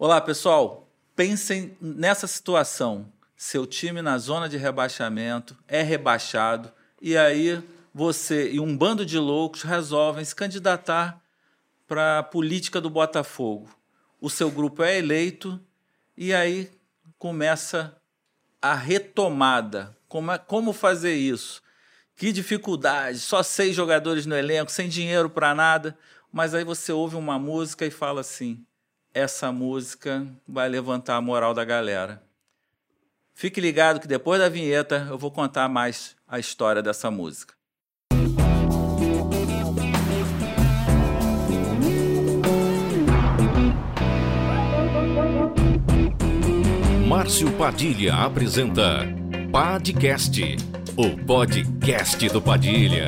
Olá, pessoal. Pensem nessa situação. Seu time na zona de rebaixamento é rebaixado e aí você e um bando de loucos resolvem se candidatar para a política do Botafogo. O seu grupo é eleito e aí começa a retomada. Como, é, como fazer isso? Que dificuldade, só seis jogadores no elenco, sem dinheiro para nada. Mas aí você ouve uma música e fala assim: essa música vai levantar a moral da galera. Fique ligado que depois da vinheta eu vou contar mais a história dessa música. Márcio Padilha apresenta Podcast, o podcast do Padilha.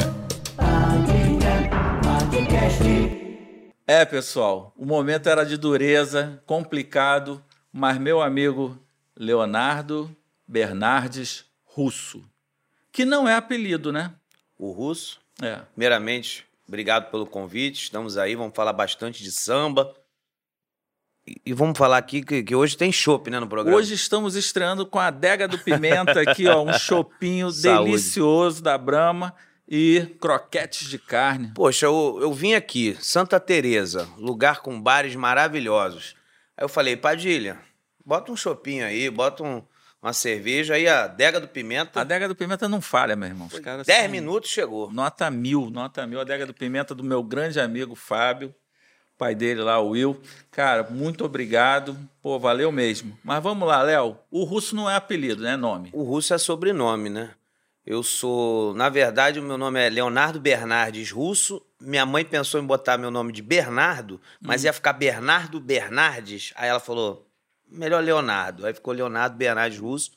É, pessoal, o momento era de dureza, complicado, mas meu amigo Leonardo Bernardes Russo, que não é apelido, né? O Russo. É. Primeiramente, obrigado pelo convite. Estamos aí, vamos falar bastante de samba. E, e vamos falar aqui que, que hoje tem chopp, né, no programa. Hoje estamos estreando com a adega do Pimenta aqui, ó, um chopinho delicioso da Brahma e croquetes de carne. Poxa, eu, eu vim aqui, Santa Teresa, lugar com bares maravilhosos. Aí eu falei, Padilha, bota um chopinho aí, bota um- uma cerveja. Aí a adega do Pimenta, A adega do Pimenta não falha, meu irmão. Os caras 10 são- minutos chegou. Nota mil, nota mil. A adega do Pimenta do meu grande amigo Fábio, pai dele lá, o Will. Cara, muito obrigado. Pô, valeu mesmo. Mas vamos lá, Léo. O russo não é apelido, né? Nome. O Russo é sobrenome, né? Eu sou, na verdade, o meu nome é Leonardo Bernardes Russo. Minha mãe pensou em botar meu nome de Bernardo, mas ia ficar Bernardo Bernardes. Aí ela falou, melhor Leonardo. Aí ficou Leonardo Bernardes Russo,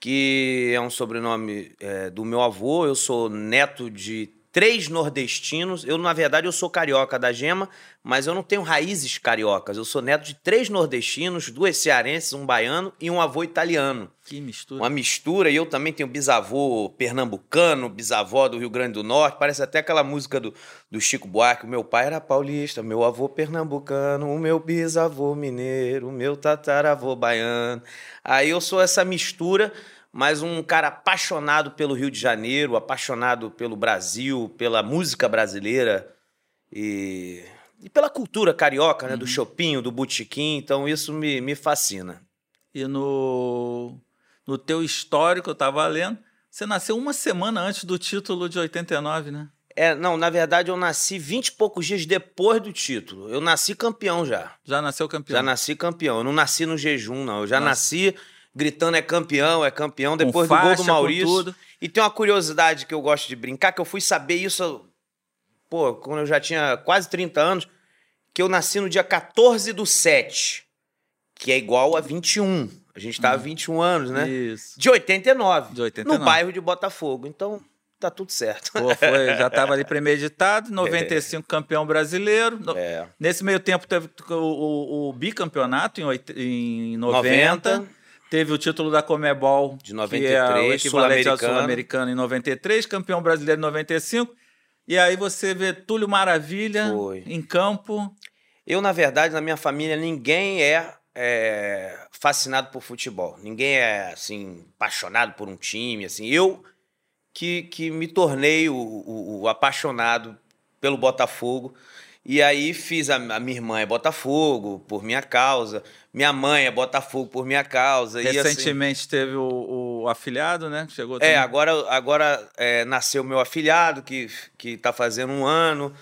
que é um sobrenome é, do meu avô. Eu sou neto de três nordestinos. Eu, na verdade, eu sou carioca da gema, mas eu não tenho raízes cariocas. Eu sou neto de três nordestinos, duas cearenses, um baiano e um avô italiano Que mistura. uma mistura, e eu também tenho bisavô pernambucano, bisavó do Rio Grande do Norte, parece até aquela música do, do Chico Buarque, o meu pai era paulista, meu avô pernambucano, o meu bisavô mineiro, o meu tataravô baiano. Aí eu sou essa mistura, mas um cara apaixonado pelo Rio de Janeiro, apaixonado pelo Brasil, pela música brasileira e, e pela cultura carioca, né, do chopinho, do botequim, então isso me, me fascina. E no, no teu histórico, eu tava lendo, você nasceu uma semana antes do título de 89, né? É, não, na verdade eu nasci 20 e poucos dias depois do título. Eu nasci campeão já. Já nasceu campeão. Já nasci campeão. Eu não nasci no jejum, não. Eu já nasci gritando é campeão, é campeão, Com depois do gol faixa, do com Maurício. E tem uma curiosidade que eu gosto de brincar, que eu fui saber isso, pô, quando eu já tinha quase 30 anos, que eu nasci no dia 14 do 7, que é igual a 21. A gente tá há 21 anos, né? Isso. De 89. De 89. No bairro de Botafogo. Então, tá tudo certo. Pô, foi, já estava ali premeditado, 95 campeão brasileiro. No- É. Nesse meio tempo teve o, o- o bicampeonato em, em 90, 90. Teve o título da Comebol, De que é o 93, equivalente ao Sul-Americano. Sul-Americano em 93, campeão brasileiro em 95. E aí você vê Túlio Maravilha Foi. em campo. Eu, na verdade, na minha família, ninguém é, é, fascinado por futebol. Ninguém é, assim, apaixonado por um time, assim. Eu que, que me tornei o, o- o apaixonado pelo Botafogo. E aí fiz, a, a minha irmã é Botafogo, por minha causa. Minha mãe é Botafogo, por minha causa. E, assim, Recentemente teve o, o afiliado, né? Chegou É, também. agora, agora é, nasceu meu afilhado, que, que tá fazendo um ano,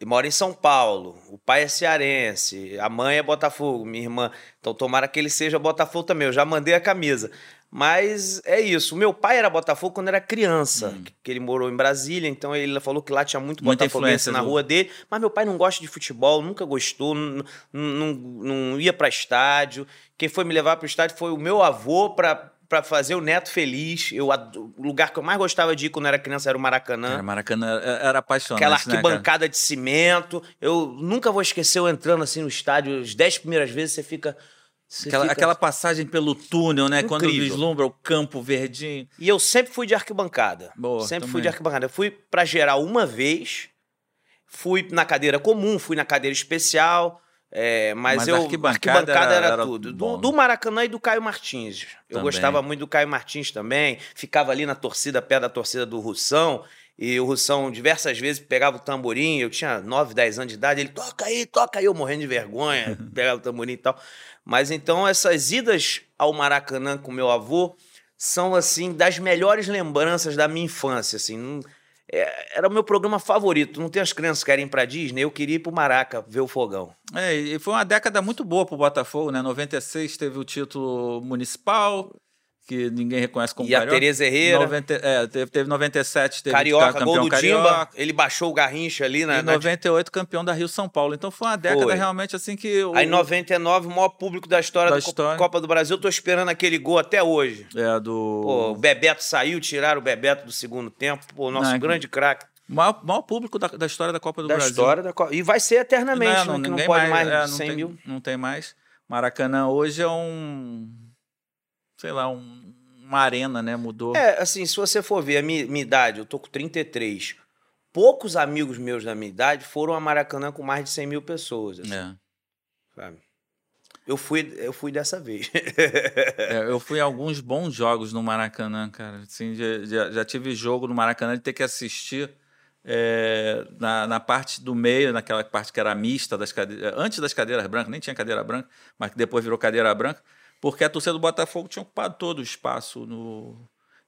e mora em São Paulo. O pai é cearense, a mãe é Botafogo, minha irmã. Então tomara que ele seja Botafogo também. Eu já mandei a camisa. Mas é isso. Meu pai era Botafogo quando era criança, que ele morou em Brasília, então ele falou que lá tinha muito Hum. Muita botafoguense influência na do- rua dele. Mas meu pai não gosta de futebol, nunca gostou, não, não, não ia para estádio. Quem foi me levar para o estádio foi o meu avô para para fazer o neto feliz. Eu, o lugar que eu mais gostava de ir quando era criança era o Maracanã. Cara, Maracanã era, era apaixonante, Aquela né, arquibancada de cimento. Eu nunca vou esquecer eu entrando assim no estádio, as dez primeiras vezes você fica. Aquela, fica- aquela passagem pelo túnel, né? Quando Incrível. vislumbra o campo verdinho. E eu sempre fui de arquibancada. Boa, sempre também. fui de arquibancada. Eu fui pra geral uma vez, fui na cadeira comum, fui na cadeira especial. É, mas, Mas eu. arquibancada era, era- era tudo. Do, do Maracanã e do Caio Martins. Eu Também. gostava muito do Caio Martins também. Ficava ali na torcida, perto da torcida do Russão. E o Russão diversas vezes pegava o tamborim. Eu tinha 9, 10 anos de idade. Ele toca aí, toca aí. Eu morrendo de vergonha, pegava o tamborim e tal. Mas então essas idas ao Maracanã com meu avô são, assim, das melhores lembranças da minha infância. Assim, é, era o meu programa favorito. Não tem as crianças que querem ir pra Disney. Eu queria ir pro Maraca ver o fogão. É, e foi uma década muito boa pro Botafogo, né? 96 teve o título municipal, que ninguém reconhece como E a carioca. Tereza Herrera. 90, é, teve, teve 97, teve Carioca, campeão gol do carioca. Timba, ele baixou o Garrincha ali na. E na- 98 campeão da Rio São Paulo. Então foi uma década Foi. realmente assim que. O, Aí 99, o maior público da história Da da, história. Copa do Brasil. Eu tô esperando aquele gol até hoje. É, do. Pô, o Bebeto saiu, tiraram o Bebeto do segundo tempo. Pô, nosso Não, é- grande craque maior, maior público da, da história da Copa do da Brasil. história da Copa. E vai ser eternamente, Não, né, não, que não ninguém pode mais, é, de não 100 tem, mil. Não tem mais. Maracanã hoje é um. Sei lá, um, uma arena, né? Mudou. É, assim, se você for ver a minha, minha idade, eu tô com 33. Poucos amigos meus da minha idade foram a Maracanã com mais de 100 mil pessoas. assim, É. sabe? Eu fui, eu fui dessa vez. É, eu fui a alguns bons jogos no Maracanã, cara. Assim, já, já, tive jogo no Maracanã de ter que assistir é, na, na parte do meio, naquela parte que era mista das cadeiras, antes das cadeiras brancas, nem tinha cadeira branca, mas que depois virou cadeira branca, porque a torcida do Botafogo tinha ocupado todo o espaço no.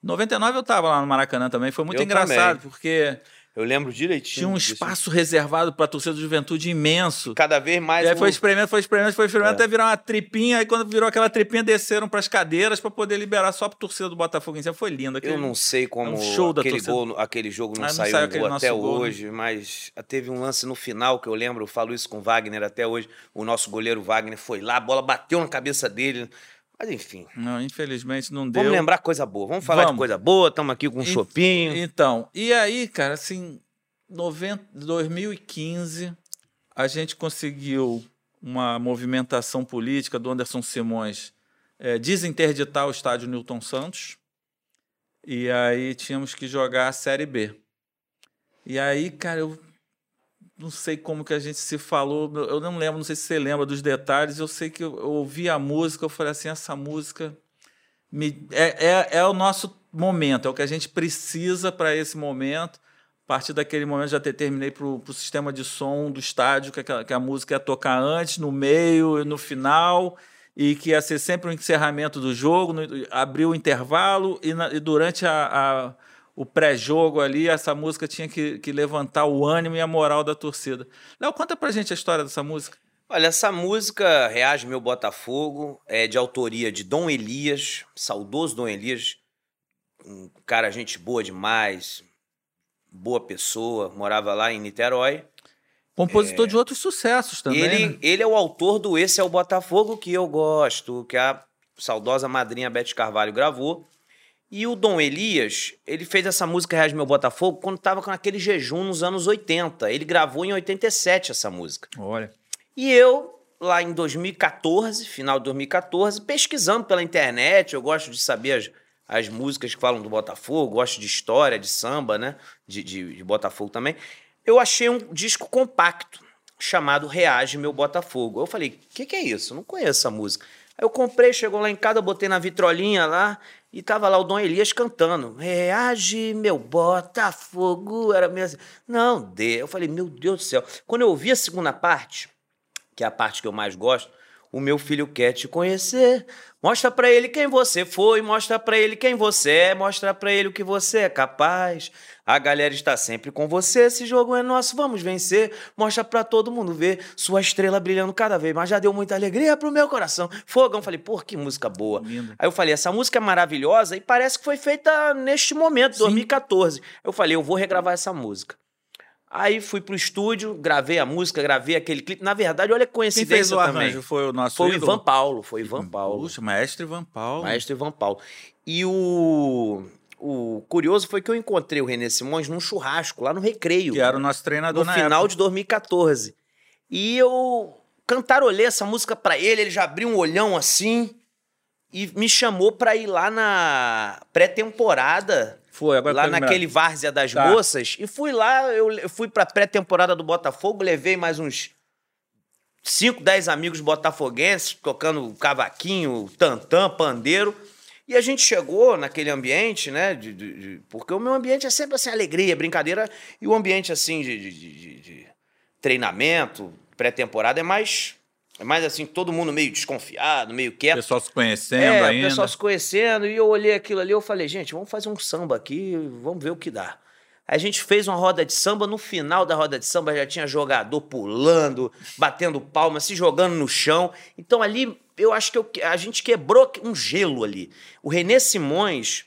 Em 99 eu estava lá no Maracanã também, foi muito Eu engraçado, também. porque Eu lembro direitinho. tinha um espaço reservado para a torcida do Juventude imenso. Cada vez mais. E aí o- foi espremendo, foi espremendo, foi espremendo É. até virar uma tripinha. Aí quando virou aquela tripinha, desceram para as cadeiras para poder liberar só para torcida do Botafogo em cima. Foi lindo. aquele- Eu não sei como É um show da aquele, gol, aquele jogo não Ah, não saiu saiu gol até gol, né? hoje, mas teve um lance no final que eu lembro, eu falo isso com o Wagner até hoje. O nosso goleiro Wagner foi lá, a bola bateu na cabeça dele. Mas enfim, Não, infelizmente não deu. vamos lembrar coisa boa. Vamos falar de Vamos. coisa boa, estamos aqui com um chopinho. Então, e aí, cara, assim, 90, 2015, a gente conseguiu uma movimentação política do Anderson Simões é, desinterditar o estádio Newton Santos. E aí tínhamos que jogar a Série B. E aí, cara, eu não sei como que a gente se falou, eu não lembro, não sei se você lembra dos detalhes, eu sei que eu, ouvi a música, eu falei assim, essa música me- é, é, é o nosso momento, é o que a gente precisa para esse momento. A partir daquele momento já te- terminei para o sistema de som do estádio, que, aquela- que a música ia tocar antes, no meio e no final, e que ia ser sempre o encerramento do jogo, no, abrir o intervalo, e, na- e durante a- a- o pré-jogo ali, essa música tinha que, que levantar o ânimo e a moral da torcida. Léo, conta pra gente a história dessa música. Olha, essa música Reage Meu Botafogo é de autoria de Dom Elias, saudoso Dom Elias, um cara, gente boa demais, boa pessoa, morava lá em Niterói. Compositor de outros sucessos também. ele, né? ele é o autor do Esse é o Botafogo que eu gosto, que a saudosa madrinha Beth Carvalho gravou. E o Dom Elias, ele fez essa música Reage Meu Botafogo quando estava com aquele jejum nos anos 80. Ele gravou em 87 essa música. Olha. E eu, lá em 2014, final de 2014, pesquisando pela internet, eu gosto de saber as, as músicas que falam do Botafogo, gosto de história, de samba, né? De, de, de Botafogo também. Eu achei um disco compacto chamado Reage Meu Botafogo. Eu falei, o que, que é isso? Eu não conheço essa música. Aí eu comprei, chegou lá em casa, botei na vitrolinha lá e tava lá o Dom Elias cantando. Reage, meu Botafogo. Era mesmo. assim. Não, dê. Eu falei, meu Deus do céu. Quando eu ouvi a segunda parte, que é a parte que eu mais gosto, o meu filho quer te conhecer. Mostra pra ele quem você foi, mostra pra ele quem você é, mostra pra ele o que você é capaz. A galera está sempre com você, esse jogo é nosso, vamos vencer. Mostra pra todo mundo ver sua estrela brilhando cada vez mais. Já deu muita alegria pro meu coração. Fogão, falei, pô, que música boa. Linda. Aí eu falei, essa música é maravilhosa e parece que foi feita neste momento, 2014. Eu falei, eu vou regravar essa música. Aí fui pro estúdio, gravei a música, gravei aquele clipe. Na verdade, olha a Quem coincidência fez o também. arranjo foi o nosso Foi o? Ivan Paulo, foi o Ivan Paulo. Puxa, maestro Ivan Paulo. Maestro Ivan Paulo. E o, o curioso foi que eu encontrei o René Simões num churrasco, lá no Recreio. Que era o nosso treinador no na final época. de 2014. E eu cantarolei essa música pra ele, ele já abriu um olhão assim e me chamou pra ir lá na pré-temporada Foi, agora lá lembrando. naquele Várzea das Tá. Moças. E fui lá, eu fui pra pré-temporada do Botafogo, levei mais uns cinco, dez amigos botafoguenses tocando cavaquinho, tantã, pandeiro. E a gente chegou naquele ambiente, né? De, de- de- porque o meu ambiente é sempre assim, alegria, brincadeira. E o ambiente, assim, de treinamento, pré-temporada, é mais. É mais assim, todo mundo meio desconfiado, meio O quieto. pessoal se conhecendo É, ainda. o pessoal se conhecendo, e eu olhei aquilo ali, eu falei, gente, vamos fazer um samba aqui, vamos ver o que dá. A gente fez uma roda de samba, no final da roda de samba já tinha jogador pulando, batendo palma, se jogando no chão. Então ali, eu acho que eu- a gente quebrou um gelo ali. O Renê Simões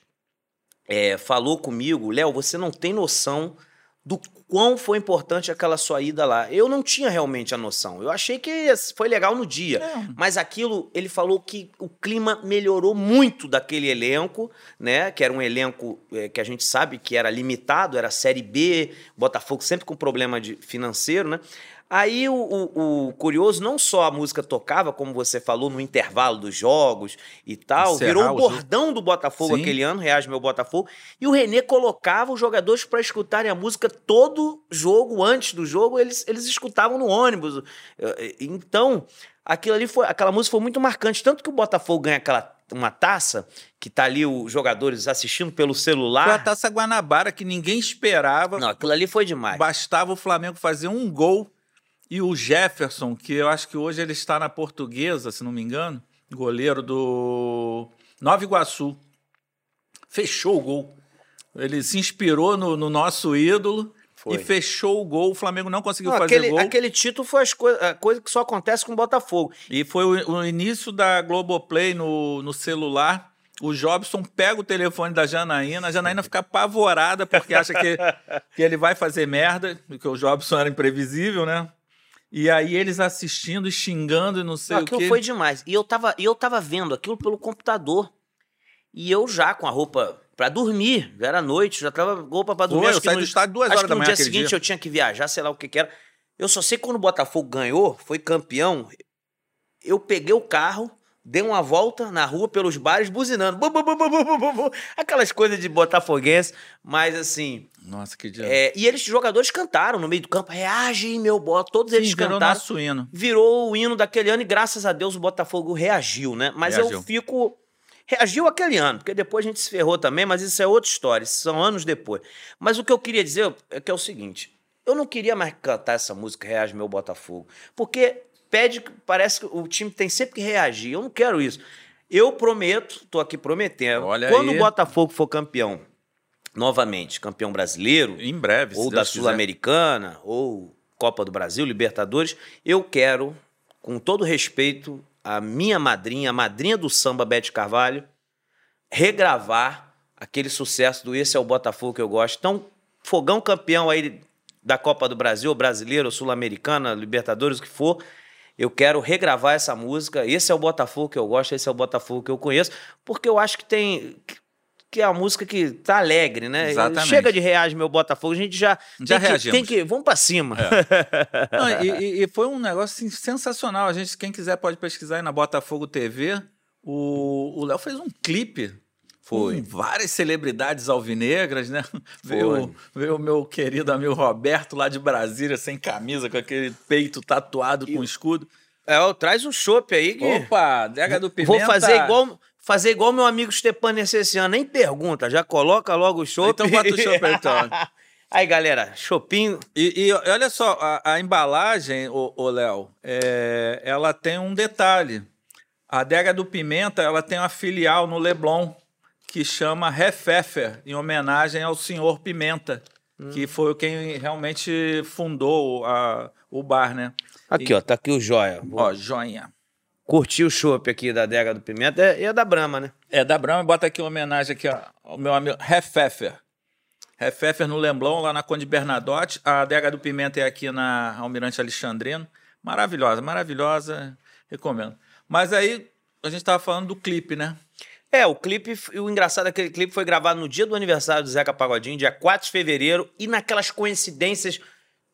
é, falou comigo, Léo, você não tem noção do quão foi importante aquela sua ida lá. Eu não tinha realmente a noção. Eu achei que foi legal no dia. É. Mas aquilo, ele falou que o clima melhorou muito daquele elenco, né? Que era um elenco eh, que a gente sabe que era limitado, era Série B, Botafogo sempre com problema de financeiro, né? Aí o, o- o curioso, não só a música tocava, como você falou, no intervalo dos jogos e tal, Encerrar virou o bordão do Botafogo Sim. aquele ano, Reage Meu Botafogo, e o Renê colocava os jogadores para escutarem a música todo jogo, antes do jogo, eles, eles escutavam no ônibus. Então, aquilo ali foi, aquela música foi muito marcante, tanto que o Botafogo ganha aquela uma taça, que tá ali os jogadores assistindo pelo celular. Foi a Taça Guanabara que ninguém esperava. Não, aquilo ali foi demais. Bastava o Flamengo fazer um gol e o Jefferson, que eu acho que hoje ele está na Portuguesa, se não me engano, goleiro do Nova Iguaçu, fechou o gol. Ele se inspirou no, no nosso ídolo Foi. e fechou o gol. O Flamengo não conseguiu Não, fazer aquele, gol. aquele título foi as coi a coisa que só acontece com o Botafogo. E foi o, o início da Globoplay no, no celular. O Jobson pega o telefone da Janaína, a Janaína fica apavorada porque acha que, que ele vai fazer merda, porque o Jobson era imprevisível, né? E aí eles assistindo e xingando e não sei Não, o aquilo quê. foi demais. E eu tava, eu tava vendo aquilo pelo computador. E eu já com a roupa pra dormir, já era noite, já tava roupa pra dormir. Acho eu que saí no- do estádio duas horas que da no manhã dia aquele seguinte dia. eu tinha que viajar, sei lá o que que era. Eu só sei que quando o Botafogo ganhou, foi campeão, eu peguei o carro, dei uma volta na rua pelos bares, buzinando. Bu, bu, bu. Aquelas coisas de botafoguense, mas assim... Nossa, que dia. é, e eles, jogadores, cantaram no meio do campo, reage, meu bota, todos Sim, eles virou cantaram nosso hino. virou o hino daquele ano e graças a Deus o Botafogo reagiu, né? Mas eu Reagiu. fico. Reagiu aquele ano, porque depois a gente se ferrou também, mas isso é outra história, são anos depois. Mas o que eu queria dizer é que é o seguinte: eu não queria mais cantar essa música Reage Meu Botafogo, porque pede, parece que o time tem sempre que reagir. Eu não quero isso. Eu prometo, tô aqui prometendo, Olha quando aí. o Botafogo for campeão, novamente, campeão brasileiro, Em breve, ou Deus da. Sul-Americana, ou Copa do Brasil, Libertadores, eu quero, com todo respeito, a minha madrinha, a madrinha do samba, Bete Carvalho, regravar aquele sucesso do Esse é o Botafogo que eu gosto. Então, fogão campeão aí da Copa do Brasil, brasileiro, Sul-Americana, Libertadores, o que for, eu quero regravar essa música. Esse é o Botafogo que eu gosto, esse é o Botafogo que eu conheço, porque eu acho que tem que é a música que tá alegre, né? Exatamente. Chega de reage meu Botafogo, a gente já Já tem que, reagimos. tem que vamos pra cima. Não, e, e- foi um negócio assim, sensacional. A gente, quem quiser pode pesquisar aí na Botafogo TV. O Léo fez um clipe. Foi. Com várias celebridades alvinegras, né? Foi. Veio, veio o meu querido amigo Roberto lá de Brasília, sem camisa, com aquele peito tatuado com escudo. É, ó, traz um chopp aí Opa, Dega do Pimenta. vou fazer igual fazer igual meu amigo Stepan Necessiano, nem pergunta, já coloca logo o chopp. Então bota o chopp aí, então. Aí, galera, chopinho E, e olha só, a, a embalagem, ô Léo, é, ela tem um detalhe. A adega do Pimenta, ela tem uma filial no Leblon que chama Refefer, em homenagem ao senhor Pimenta, que foi quem realmente fundou a- o bar, né? Aqui, ó, tá aqui o joia. Ó, joinha. Curti o chopp aqui da Adega do Pimenta é, é da Brahma, né? É da Brahma, bota aqui uma homenagem aqui ó, ao meu amigo Refefer. Refefer no Lemblon, lá na Conde Bernadotte. A adega do Pimenta é aqui na Almirante Alexandrino. Maravilhosa, maravilhosa. Recomendo. Mas aí, a gente tava falando do clipe, né? É, o clipe, o engraçado daquele clipe foi gravado no dia do aniversário do Zeca Pagodinho, dia 4 de fevereiro, e naquelas coincidências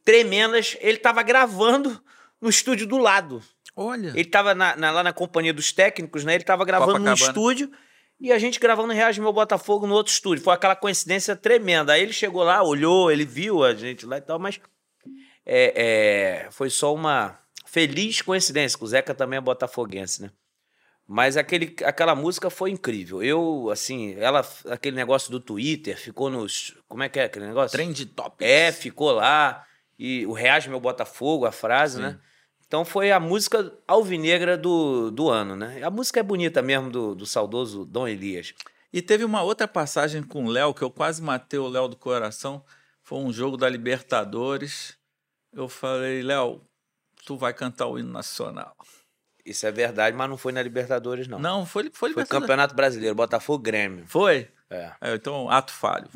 tremendas, ele tava gravando no estúdio do lado. Olha. Ele tava na- na- lá na companhia dos técnicos, né? Ele tava gravando num Copacabana. estúdio e a gente gravando Reage Meu Botafogo no outro estúdio. Foi aquela coincidência tremenda. Aí ele chegou lá, olhou, ele viu a gente lá e tal, mas é, é, foi só uma feliz coincidência, que o Zeca também é botafoguense, né? Mas aquele, aquela música foi incrível. Eu, assim, ela, aquele negócio do Twitter, ficou nos. Como é que é aquele negócio? Trend top. É, ficou lá. E o Reage Meu Botafogo, a frase, Sim. né? Então foi a música alvinegra do, do ano, né? A música é bonita mesmo, do, do saudoso Dom Elias. E teve uma outra passagem com o Léo, que eu quase matei o Léo do coração. Foi um jogo da Libertadores. Eu falei, Léo, tu vai cantar o hino nacional. Isso é verdade, mas não foi na Libertadores, não. Não, foi, foi foi Libertadores. Campeonato Brasileiro, Botafogo Grêmio. Foi? É. É, então, ato falho.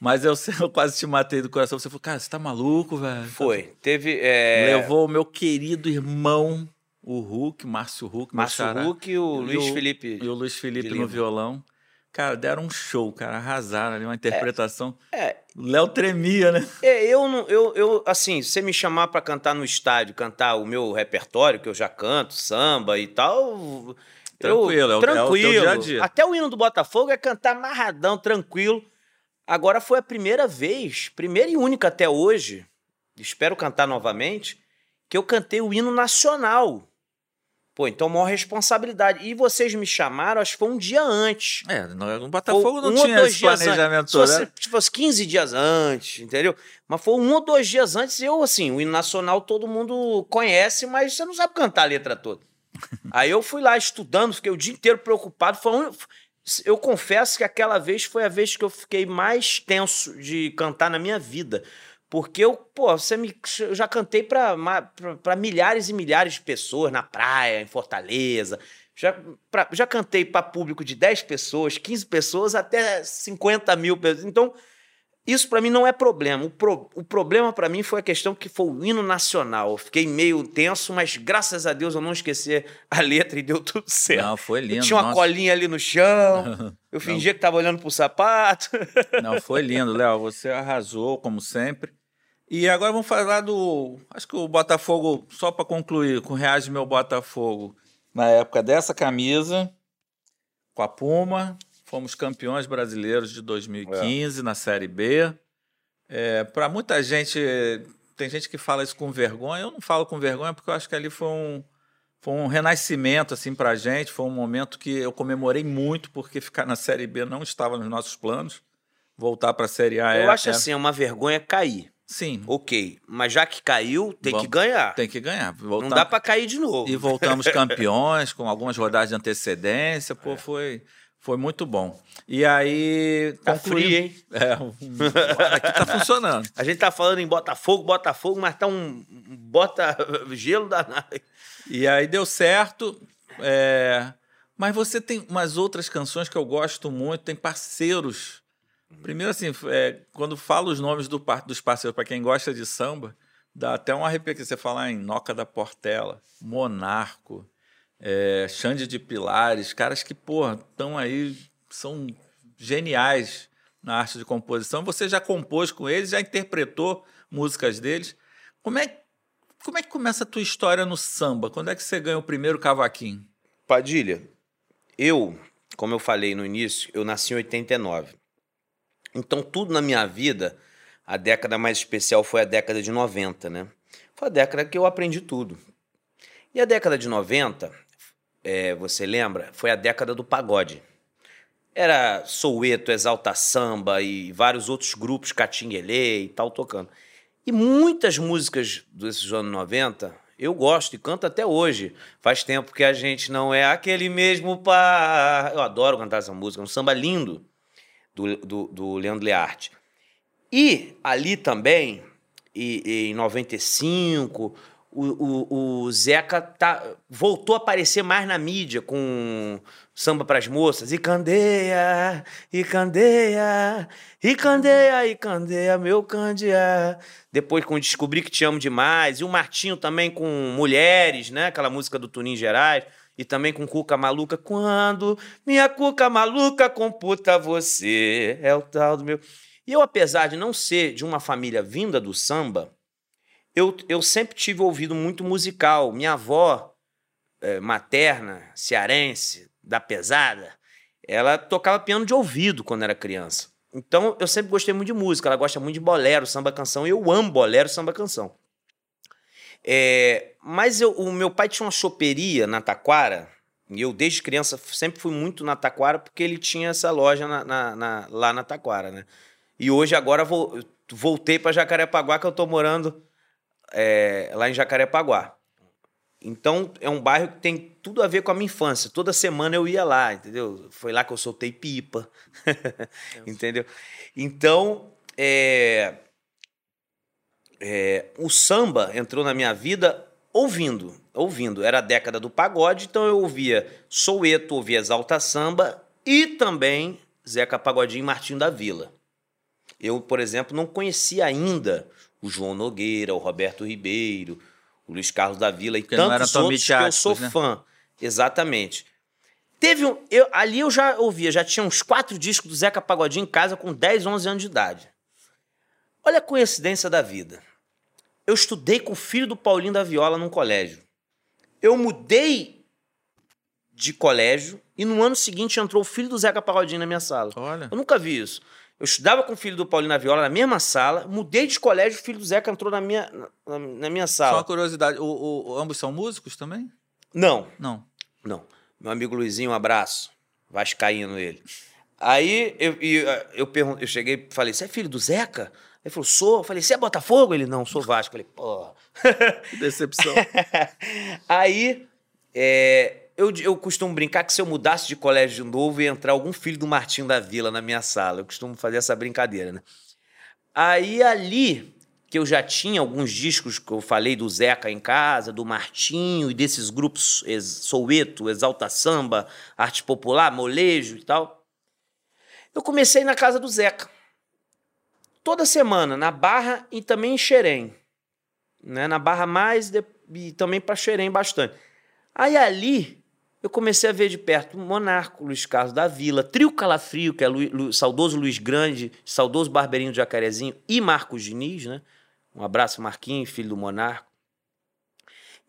Mas eu, eu quase te matei do coração. Você falou, cara, você tá maluco, velho? Foi. Teve. é, Levou o meu querido irmão, o Hulk, Márcio Hulk, Márcio Huck e o Luiz Felipe. e o Luiz Felipe no violão. Cara, deram um show, cara, arrasaram ali, uma interpretação. É, O Léo tremia, né? É, eu não, eu, eu assim, se você me chamar pra cantar no estádio, cantar o meu repertório, que eu já canto, samba e tal. Tranquilo, é o- é eu, o tranquilo. dia a dia. Até o hino do Botafogo é cantar amarradão, tranquilo. Agora foi a primeira vez, primeira e única até hoje, espero cantar novamente, que eu cantei o hino nacional. Pô, então maior responsabilidade. E vocês me chamaram, acho que foi um dia antes. É, no Botafogo Ou não um tinha dois esse dias planejamento antes. todo. Se né? fosse, se fosse 15 dias antes, entendeu? Mas foi um ou dois dias antes, eu, assim, o hino nacional todo mundo conhece, mas você não sabe cantar a letra toda. Aí eu fui lá estudando, fiquei o dia inteiro preocupado. Foi um- eu confesso que aquela vez foi a vez que eu fiquei mais tenso de cantar na minha vida. Porque eu, pô, você me, eu já cantei pra milhares e milhares de pessoas na praia, em Fortaleza. Já, pra- já cantei para público de 10 pessoas, 15 pessoas, até 50 mil pessoas. Então, isso para mim não é problema. O, pro- o problema para mim foi a questão que foi o hino nacional. Eu fiquei meio tenso, mas graças a Deus eu não esqueci a letra e deu tudo certo. Não, foi Eu lindo. tinha uma nossa. colinha ali no chão, eu fingia que tava olhando pro sapato. Não, foi lindo, Léo. Você arrasou, como sempre. E agora vamos falar do. Acho que o Botafogo, só para concluir, com o Reage Meu Botafogo, na época dessa camisa, com a Puma, fomos campeões brasileiros de 2015 na Série B. para muita gente, tem gente que fala isso com vergonha. Eu não falo com vergonha porque eu acho que ali foi um, foi um renascimento assim para a gente. Foi um momento que eu comemorei muito porque ficar na Série B não estava nos nossos planos. Voltar para a Série A eu é, acho é- assim, é uma vergonha cair. Sim, Ok, mas já que caiu, tem Vamos- que ganhar. tem que ganhar. Voltar, Não dá pra cair de novo. E voltamos campeões, com algumas rodadas de antecedência. Pô, foi, foi muito bom. E aí. Tá frio, hein? É, um- aqui tá funcionando. A gente tá falando em Botafogo, Botafogo, mas tá um um bota gelo danado. E aí deu certo. é, Mas você tem umas outras canções que eu gosto muito, tem parceiros. Primeiro, assim, é, quando falo os nomes do dos parceiros, para quem gosta de samba, dá até um arrepio que você falar em Noca da Portela, Monarco, é, Xande de Pilares, caras que, porra, estão aí, são geniais na arte de composição. Você já compôs com eles, já interpretou músicas deles. Como é, como é que começa a tua história no samba? Quando é que você ganha o primeiro cavaquinho? Padilha, eu, como eu falei no início, eu nasci em 89. Então, tudo na minha vida, a década mais especial foi a década de 90, né? Foi a década que eu aprendi tudo. E a década de 90, é, você lembra, foi a década do pagode. Era Soueto, Exalta Samba e vários outros grupos, Catinguelê e tal, tocando. E muitas músicas desses anos 90 eu gosto e canto até hoje. Faz tempo que a gente não é aquele mesmo par. Eu adoro cantar essa música, é um samba lindo do, do, do Leandro Learte. E ali também, e, e em 95, o, o, o Zeca tá, voltou a aparecer mais na mídia com samba pras moças. E candeia, e candeia, e candeia, e candeia, meu candeia. Depois com Descobri que Te Amo Demais. E o Martinho também com Mulheres, né? Aquela música do Tunim Gerais. E também com Cuca Maluca. Quando minha Cuca Maluca computa você, é o tal do meu... E eu, apesar de não ser de uma família vinda do samba, eu, eu sempre tive ouvido muito musical. Minha avó eh, materna, cearense, da pesada, ela tocava piano de ouvido quando era criança. Então eu sempre gostei muito de música. Ela gosta muito de bolero, samba canção. E eu amo bolero, samba canção. É, mas eu- o meu pai tinha uma choperia na Taquara, e eu desde criança sempre fui muito na Taquara porque ele tinha essa loja na- na- na- lá na Taquara, né? E hoje agora vou- voltei para Jacarepaguá que eu tô morando é, lá em Jacarepaguá. Então é um bairro que tem tudo a ver com a minha infância. Toda semana eu ia lá, entendeu? Foi lá que eu soltei pipa, entendeu? Então é, é, o samba entrou na minha vida ouvindo, ouvindo. Era a década do pagode, então eu ouvia Soueto, ouvia Exalta Samba e também Zeca Pagodinho e Martinho da Vila. Eu, por exemplo, não conhecia ainda o João Nogueira, o Roberto Ribeiro, o Luiz Carlos da Vila e Porque tantos outros que eu sou né? fã. Exatamente. Teve um, eu, ali eu já ouvia, já tinha uns quatro discos do Zeca Pagodinho em casa com 10, 11 anos de idade. Olha a coincidência da vida. Eu estudei com o filho do Paulinho da Viola num colégio. Eu mudei de colégio e no ano seguinte entrou o filho do Zeca Pagodinho na minha sala. Olha. Eu nunca vi isso. Eu estudava com o filho do Paulinho da Viola na mesma sala, mudei de colégio, o filho do Zeca entrou na minha, na, na minha Só uma sala. curiosidade, o, o- ambos são músicos também? Não, Não. não. Meu amigo Luizinho, um abraço. Vascaíno ele. Aí eu, eu, eu, pergun- eu cheguei e falei, você é filho do Zeca? Ele falou, sou. Eu falei, você é Botafogo? Ele, não, sou Vasco. Eu falei, pô. Decepção. Aí é, eu, eu costumo brincar que se eu mudasse de colégio de novo, ia entrar algum filho do Martinho da Vila na minha sala. Eu costumo fazer essa brincadeira, né? Aí ali, que eu já tinha alguns discos que eu falei do Zeca em casa, do Martinho e desses grupos ex Soueto, Exalta Samba, Arte Popular, Molejo e tal. Eu comecei na casa do Zeca. Toda semana, na Barra e também em Xerém. Né? Na Barra mais de- e também para Xerém bastante. Aí ali eu comecei a ver de perto o Monarco, Luiz Carlos da Vila, Trio Calafrio, que é Lu, Lu- saudoso Luiz Grande, saudoso Barbeirinho do Jacarezinho e Marcos Diniz, né? Um abraço, Marquinhos, filho do Monarco.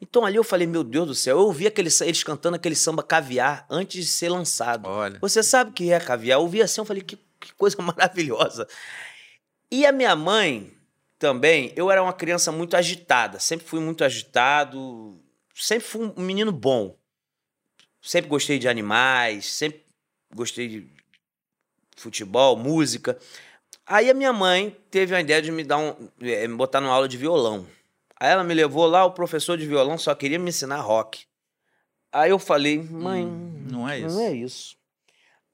Então ali eu falei, meu Deus do céu, eu ouvi aquele, eles cantando aquele samba caviar antes de ser lançado. Olha. Você sabe o que é caviar? Eu ouvi assim, eu falei, que, que coisa maravilhosa. E a minha mãe também, eu era uma criança muito agitada, sempre fui muito agitado, sempre fui um menino bom. Sempre gostei de animais, sempre gostei de futebol, música. Aí a minha mãe teve a ideia de me dar um, eh, me botar numa aula de violão. Aí ela me levou lá, o professor de violão só queria me ensinar rock. Aí eu falei, mãe, Hum, não é isso. não é isso.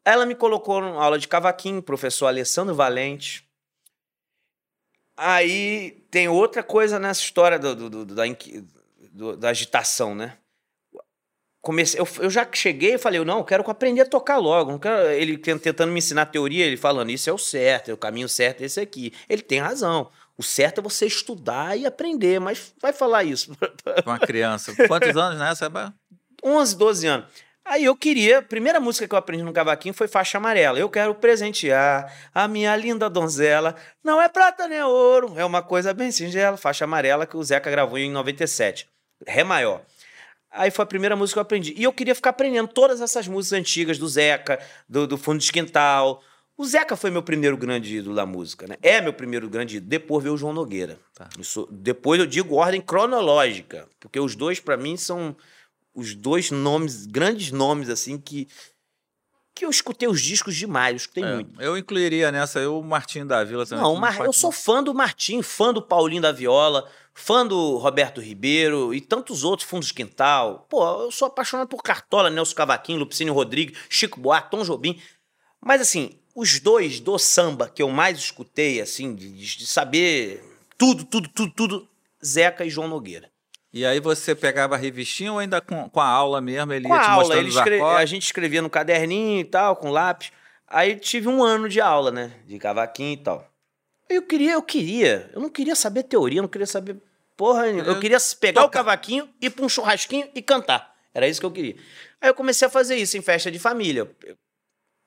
Ela me colocou numa aula de cavaquinho, professor Alessandro Valente. Aí tem outra coisa nessa história do, do- do- da, do- da agitação, né? Comecei, eu, eu já cheguei e falei, não, eu quero aprender a tocar logo. Não quero, ele tent- tentando me ensinar teoria, ele falando, isso é o certo, é o caminho certo é esse aqui. Ele tem razão. O certo é você estudar e aprender, mas vai falar isso. Uma criança. Quantos anos nessa? Né? 11, 12 anos. Aí eu queria, a primeira música que eu aprendi no cavaquinho foi Faixa Amarela. Eu quero presentear a minha linda donzela. Não é prata nem ouro, é uma coisa bem singela. Faixa Amarela que o Zeca gravou em 97. Ré maior. Aí foi a primeira música que eu aprendi. E eu queria ficar aprendendo todas essas músicas antigas do Zeca, do, do Fundo de Quintal. O Zeca foi meu primeiro grande ídolo da música, né? É meu primeiro grande ídolo. Depois veio o João Nogueira. Tá. Isso- depois eu digo ordem cronológica, porque os dois, pra mim, são os dois nomes, grandes nomes, assim, que, que eu escutei os discos demais, eu escutei É, muito. eu incluiria nessa eu o Martinho da Vila também. Não, faz- eu sou fã do Martim, fã do Paulinho da Viola, fã do Roberto Ribeiro e tantos outros fundos de quintal. Pô, eu sou apaixonado por Cartola, Nelson Cavaquinho, Lupicínio Rodrigues, Chico Buarque, Tom Jobim. Mas assim, os dois do samba que eu mais escutei, assim, de, de saber tudo, tudo, tudo, tudo, Zeca e João Nogueira. E aí você pegava a revistinha ou ainda com, com a aula mesmo? Ele Com ia te aula, mostrando ele escre- a gente escrevia no caderninho e tal, com lápis. Aí tive um ano de aula, né? De cavaquinho e tal. Eu queria, eu queria. Eu não queria saber teoria, eu não queria saber porra nenhuma. Eu Eu- queria pegar o cavaquinho, ir pra um churrasquinho e cantar. Era isso que eu queria. Aí eu comecei a fazer isso em festa de família. Eu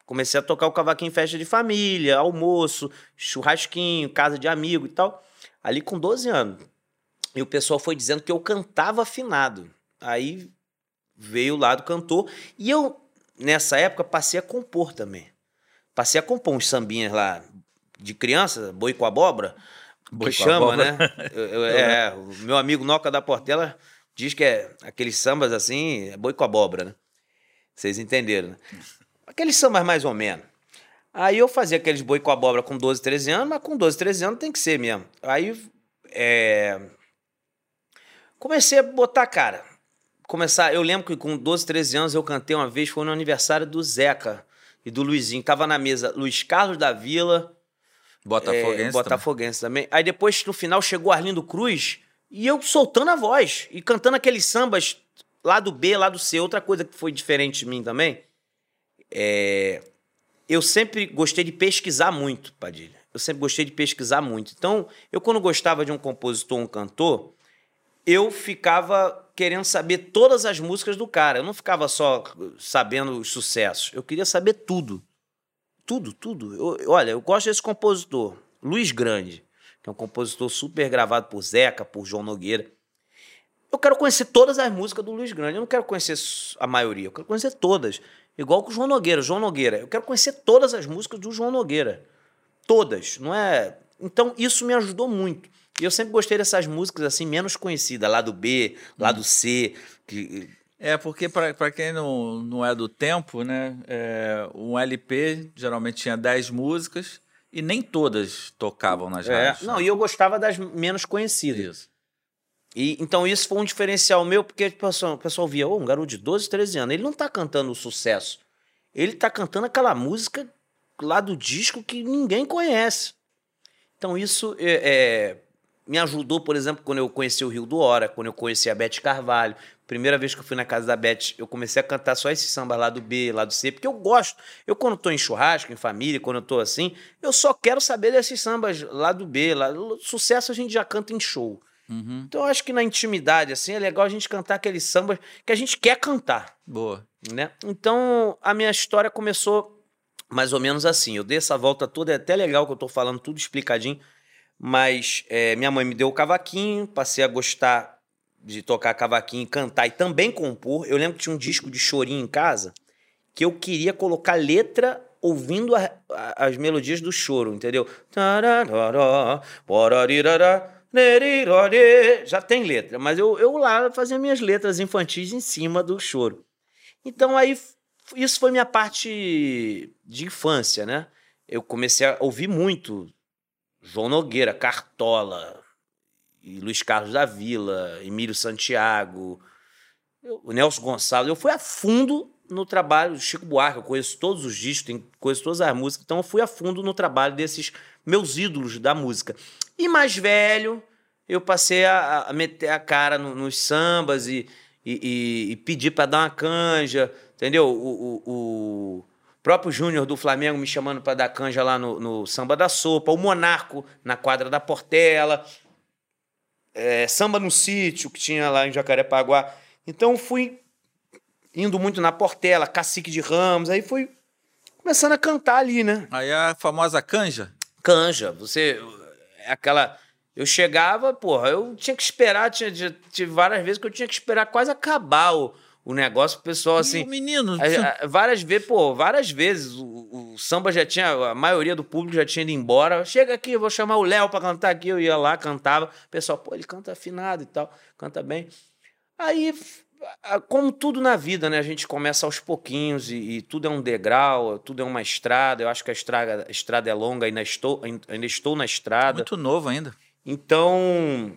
comecei a tocar o cavaquinho em festa de família, almoço, churrasquinho, casa de amigo e tal. Ali com 12 anos. E o pessoal foi dizendo que eu cantava afinado. Aí veio lá do cantor. E eu, nessa época, passei a compor também. Passei a compor uns sambinhas lá de criança, boi com abóbora. Boi que com chama, abóbora. né? Eu- eu- é, o meu amigo Noca da Portela diz que é aqueles sambas assim, é boi com abóbora, né? Vocês entenderam, né? Aqueles sambas mais ou menos. Aí eu fazia aqueles boi com abóbora com 12, 13 anos, mas com 12, 13 anos tem que ser mesmo. Aí é, comecei a botar cara. Começar, eu lembro que com 12, 13 anos eu cantei uma vez, foi no aniversário do Zeca e do Luizinho. Tava na mesa Luiz Carlos da Vila, Botafoguense. é, também. Botafoguense também. Aí depois, no final, chegou Arlindo Cruz e eu soltando a voz e cantando aqueles sambas lá do B, lá do C. Outra coisa que foi diferente de mim também, é... eu sempre gostei de pesquisar muito, Padilha. Eu sempre gostei de pesquisar muito. Então, eu quando gostava de um compositor, um cantor, eu ficava querendo saber todas as músicas do cara. Eu não ficava só sabendo os sucessos. Eu queria saber tudo. Tudo, tudo. Eu- olha, eu gosto desse compositor, Luiz Grande, que é um compositor super gravado por Zeca, por João Nogueira. Eu quero conhecer todas as músicas do Luiz Grande. Eu não quero conhecer a maioria, eu quero conhecer todas. Igual com o João Nogueira. João Nogueira, eu quero conhecer todas as músicas do João Nogueira. Todas, não é? Então isso me ajudou muito. E eu sempre gostei dessas músicas assim menos conhecidas, lá do B, lá do C, que É, porque para quem não, não é do tempo, né? é, um LP geralmente tinha 10 músicas e nem todas tocavam nas é, rádios. não, e eu gostava das menos conhecidas. Isso. E, então isso foi um diferencial meu, porque o pessoal, o pessoal via, "Ô, um garoto de 12, 13 anos, ele não tá cantando o sucesso. Ele tá cantando aquela música lá do disco que ninguém conhece. Então isso é, é, me ajudou, por exemplo, quando eu conheci o Rio do Hora, quando eu conheci a Beth Carvalho. Primeira vez que eu fui na casa da Beth, eu comecei a cantar só esses sambas lá do B, lá do C, porque eu gosto. Eu, quando tô em churrasco, em família, quando eu tô assim, eu só quero saber desses sambas lá do B. Lá, sucesso a gente já canta em show. Uhum. Então eu acho que na intimidade, assim, é legal a gente cantar aqueles sambas que a gente quer cantar, Boa. né? Então a minha história começou mais ou menos assim. Eu dei essa volta toda, é até legal que eu tô falando tudo explicadinho, mas é, minha mãe me deu o cavaquinho, passei a gostar de tocar cavaquinho, cantar e também compor. Eu lembro que tinha um disco de chorinho em casa que eu queria colocar letra ouvindo a- a- as melodias do choro, entendeu? Já tem letra, mas eu, eu lá fazia minhas letras infantis em cima do choro. Então aí isso foi minha parte de infância, né? Eu comecei a ouvir muito João Nogueira, Cartola, e Luiz Carlos da Vila, Emílio Santiago, eu- o Nelson Gonçalves. Eu fui a fundo no trabalho do Chico Buarque, eu conheço todos os discos, conheço todas as músicas, então eu fui a fundo no trabalho desses meus ídolos da música. E mais velho, eu passei a, a meter a cara no- nos sambas e, e, e- e pedir para dar uma canja, entendeu? O, o- o próprio Júnior do Flamengo me chamando para dar canja lá no, no Samba da Sopa, o Monarco na quadra da Portela, é, Samba no Sítio, que tinha lá em Jacarepaguá. Então fui indo muito na Portela, Cacique de Ramos, aí fui começando a cantar ali, né? Aí a famosa canja. Canja, você. É aquela. Eu chegava, porra, eu tinha que esperar, tinha, tinha- tive várias vezes que eu tinha que esperar quase acabar o, o negócio, o pessoal E assim. o menino. A- a- várias vezes, pô, várias vezes o, o samba já tinha, a maioria do público já tinha ido embora. Chega aqui, vou chamar o Léo pra cantar aqui. Eu ia lá, cantava. O pessoal, pô, ele canta afinado e tal, canta bem. Aí, como tudo na vida, né? A gente começa aos pouquinhos e, e tudo é um degrau, tudo é uma estrada. Eu acho que a estrada, a estrada é longa, ainda estou, ainda estou na estrada. Muito novo ainda. Então,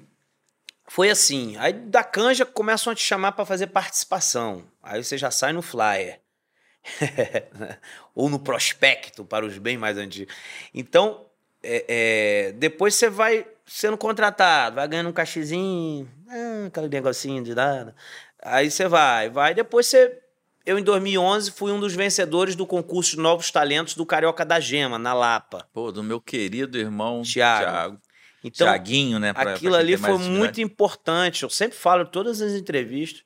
foi assim. Aí da canja começam a te chamar para fazer participação. Aí você já sai no flyer. Ou no prospecto, para os bem mais antigos. Então, é, é, depois você vai sendo contratado, vai ganhando um cachezinho, ah, aquele negocinho de nada. Aí você vai, vai. Depois você. Eu, em 2011, fui um dos vencedores do concurso de Novos Talentos do Carioca da Gema, na Lapa. Pô, do meu querido irmão Thiago. Então, Tiaguinho, né? pra- Aquilo pra ali foi muito importante. Eu sempre falo em todas as entrevistas.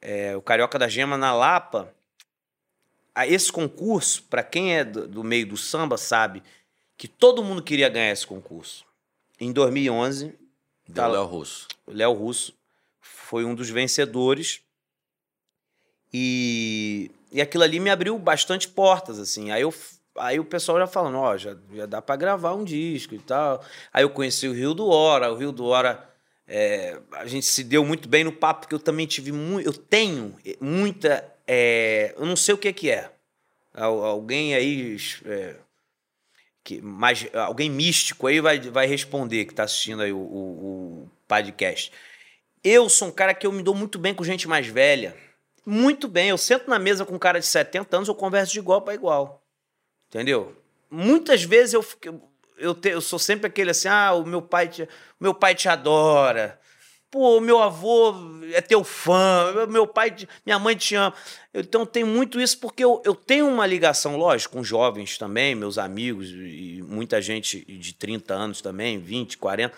é, o Carioca da Gema na Lapa. esse concurso, para quem é do, do meio do samba, sabe que todo mundo queria ganhar esse concurso. Em 2011, Deu Tá- Léo Russo. o Léo Russo foi um dos vencedores. E, e aquilo ali me abriu bastante portas, assim. Aí eu, Aí o pessoal já falando, ó, já, já dá para gravar um disco e tal. Aí eu conheci o Rio do Hora, o Rio do Hora, é, a gente se deu muito bem no papo, porque eu também tive muito, eu tenho muita, é, eu não sei o que que é. Alguém aí, é, que, mais, alguém místico aí vai, vai responder que está assistindo aí o, o, o podcast. Eu sou um cara que eu me dou muito bem com gente mais velha. Muito bem. Eu sento na mesa com um cara de 70 anos, eu converso de igual para igual. Entendeu? Muitas vezes eu, eu, te, eu sou sempre aquele assim, ah, o meu pai te, meu pai te adora. Pô, meu avô é teu fã, meu pai, minha mãe te ama. Então tem muito isso porque eu, eu tenho uma ligação, lógico, com jovens também, meus amigos e muita gente de 30 anos também, 20, 40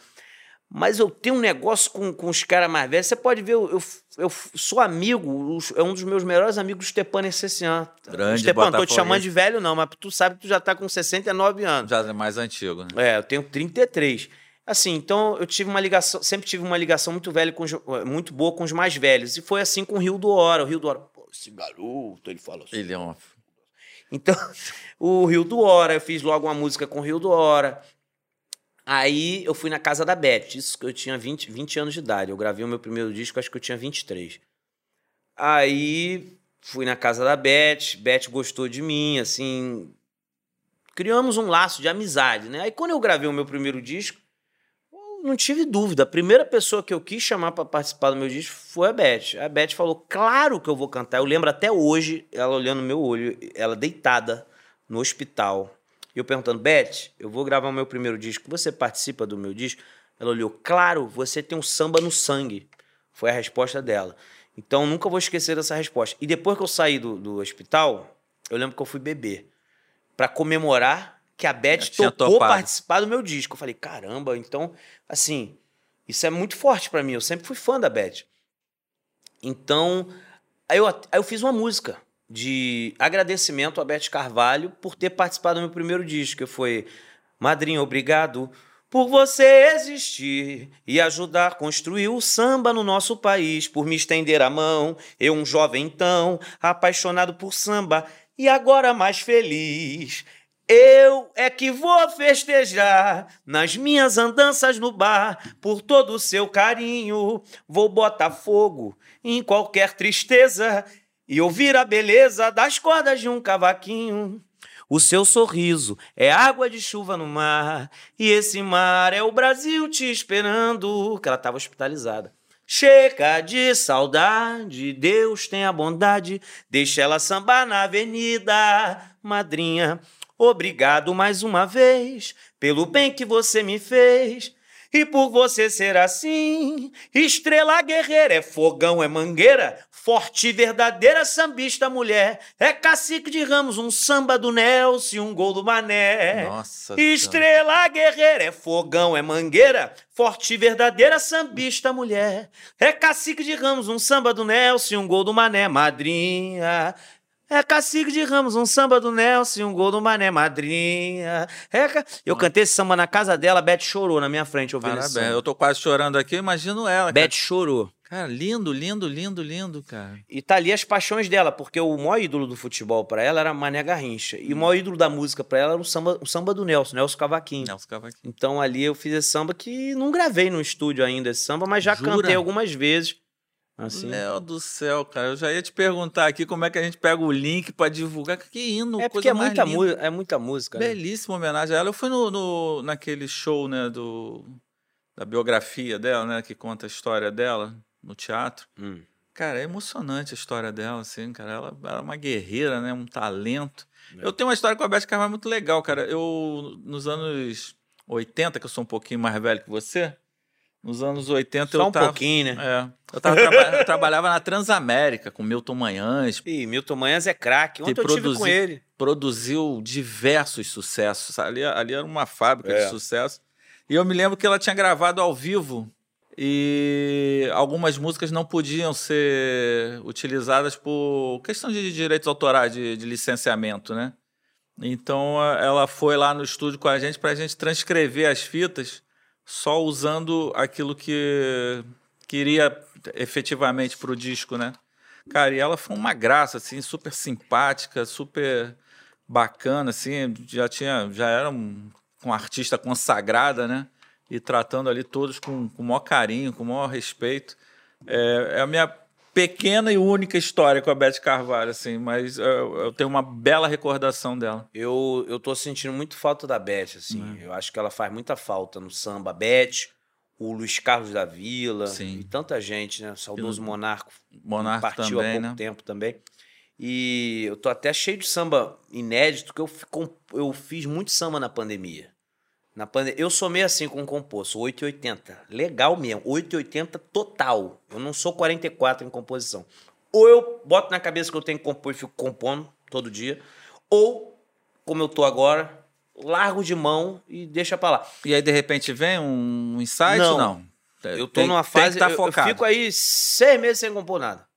mas eu tenho um negócio com, com os caras mais velhos. Você pode ver, eu, eu, eu sou amigo, é um dos meus melhores amigos, o Stepan Essessian. Grande Stepan, tô te chamando de velho, não, mas tu sabe que tu já tá com 69 anos. Já é mais antigo, né? É, eu tenho 33. Assim, então eu tive uma ligação, sempre tive uma ligação muito velha, com, muito boa com os mais velhos. E foi assim com o Rio do Hora. O Rio do Hora, pô, esse garoto, ele fala assim. Ele é uma. Então, o Rio do Hora, eu fiz logo uma música com o Rio do Hora. Aí eu fui na casa da Beth, isso que eu tinha 20, 20 anos de idade. Eu gravei o meu primeiro disco, acho que eu tinha 23. Aí fui na casa da Beth, Beth gostou de mim, assim. Criamos um laço de amizade, né? Aí quando eu gravei o meu primeiro disco, não tive dúvida. A primeira pessoa que eu quis chamar para participar do meu disco foi a Beth. A Beth falou: Claro que eu vou cantar. Eu lembro até hoje, ela olhando no meu olho, ela deitada no hospital e eu perguntando, Beth, eu vou gravar o meu primeiro disco, você participa do meu disco? Ela olhou, claro, você tem um samba no sangue. Foi a resposta dela. Então nunca vou esquecer dessa resposta. E depois que eu saí do, do hospital, eu lembro que eu fui beber. para comemorar que a Beth topou participar do meu disco. Eu falei, caramba, então, assim, isso é muito forte para mim. Eu sempre fui fã da Beth. Então, aí eu, aí eu fiz uma música de agradecimento a Beth Carvalho por ter participado do meu primeiro disco, que foi Madrinha, obrigado por você existir e ajudar a construir o samba no nosso país, por me estender a mão, eu um jovem então, apaixonado por samba e agora mais feliz. Eu é que vou festejar nas minhas andanças no bar, por todo o seu carinho, vou botar fogo em qualquer tristeza e ouvir a beleza das cordas de um cavaquinho. O seu sorriso é água de chuva no mar, e esse mar é o Brasil te esperando. Que ela estava hospitalizada. Chega de saudade, Deus tenha bondade, deixa ela sambar na avenida, madrinha. Obrigado mais uma vez pelo bem que você me fez. E por você ser assim, estrela guerreira, é fogão, é mangueira, forte verdadeira sambista mulher, é cacique de ramos, um samba do Nelson, um gol do Mané. Nossa Estrela guerreira, é fogão, é mangueira, forte verdadeira sambista mulher, é cacique de ramos, um samba do Nelson, um gol do Mané, madrinha. É cacique de Ramos, um samba do Nelson, um gol do Mané Madrinha. É ca... Eu cantei esse samba na casa dela, a Beth chorou na minha frente ouvindo Parabéns. Eu tô quase chorando aqui, imagino ela. Beth cara. chorou. Cara, lindo, lindo, lindo, lindo, cara. E tá ali as paixões dela, porque o maior ídolo do futebol para ela era Mané Garrincha. E o maior ídolo da música para ela era o samba, o samba do Nelson, Nelson Cavaquinho. Nelson Cavaquinho. Então ali eu fiz esse samba que não gravei no estúdio ainda esse samba, mas já Jura? cantei algumas vezes. Assim. Meu do céu, cara. Eu já ia te perguntar aqui como é que a gente pega o link para divulgar. Que hino, é porque é muita, é muita música. Né? Belíssima homenagem a ela. Eu fui no, no, naquele show, né, do, da biografia dela, né, que conta a história dela no teatro. Hum. Cara, é emocionante a história dela, assim, cara. Ela, ela é uma guerreira, né, um talento. É. Eu tenho uma história com a Beth Carvalho muito legal, cara. Eu, nos anos 80, que eu sou um pouquinho mais velho que você, nos anos 80 Só eu um tava, pouquinho, né? É. Eu, tava, eu trabalhava na Transamérica com Milton Manhães. Ih, Milton Manhães é craque. Ontem eu produzi, com ele. Produziu diversos sucessos. Ali, ali era uma fábrica é. de sucesso. E eu me lembro que ela tinha gravado ao vivo e algumas músicas não podiam ser utilizadas por questão de direitos autorais, de, de licenciamento, né? Então ela foi lá no estúdio com a gente para a gente transcrever as fitas só usando aquilo que queria efetivamente para o disco, né? Cara, e ela foi uma graça, assim, super simpática, super bacana, assim, já tinha, já era um, uma artista consagrada, né? E tratando ali todos com, com o maior carinho, com o maior respeito. É, é a minha pequena e única história com a Beth Carvalho, assim, mas eu, eu, tenho uma bela recordação dela. Eu, eu tô sentindo muito falta da Beth, assim. Uhum. Eu acho que ela faz muita falta no samba. Beth, o Luiz Carlos da Vila Sim. e tanta gente, né? O saudoso Monarco. Monarco partiu também, há pouco né? tempo também. E eu tô até cheio de samba inédito, que eu, eu fiz muito samba na pandemia. Na pande... Eu sou meio assim com o composto, 880. Legal mesmo, 880 total. Eu não sou 44 em composição. Ou eu boto na cabeça que eu tenho que compor e fico compondo todo dia, ou, como eu tô agora, largo de mão e deixa pra lá. E aí, de repente, vem um insight não. não? Eu tô tem, numa fase. Tá eu, eu fico aí seis meses sem compor nada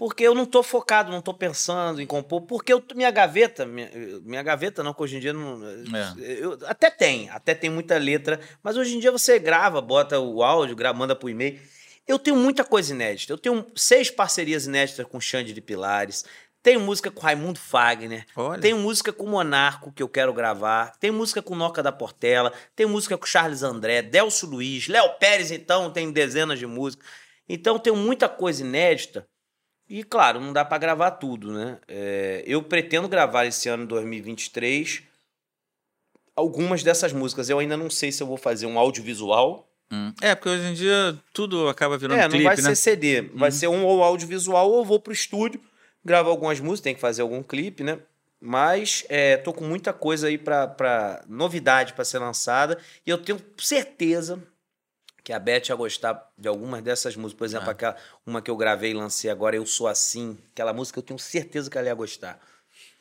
porque eu não estou focado, não estou pensando em compor, porque eu, minha gaveta, minha, minha gaveta não, que hoje em dia não. É. Eu, até tem, até tem muita letra, mas hoje em dia você grava, bota o áudio, grava, manda pro e-mail. Eu tenho muita coisa inédita. Eu tenho seis parcerias inéditas com Xande de Pilares. Tenho música com Raimundo Fagner. Olha. Tenho música com Monarco, que eu quero gravar. Tem música com Noca da Portela. Tem música com Charles André, Delcio Luiz, Léo Pérez, então, tem dezenas de músicas. Então, tenho muita coisa inédita e claro, não dá para gravar tudo, né? É, eu pretendo gravar esse ano 2023 algumas dessas músicas. Eu ainda não sei se eu vou fazer um audiovisual. Hum. É, porque hoje em dia tudo acaba virando é, clipe, não vai né? ser CD. Vai uhum. ser um ou audiovisual ou vou pro estúdio, gravar algumas músicas, tem que fazer algum clipe, né? Mas é, tô com muita coisa aí para novidade para ser lançada e eu tenho certeza que a Beth ia gostar de algumas dessas músicas. Por exemplo, ah. aquela, uma que eu gravei e lancei agora, Eu Sou Assim. Aquela música eu tenho certeza que ela ia gostar.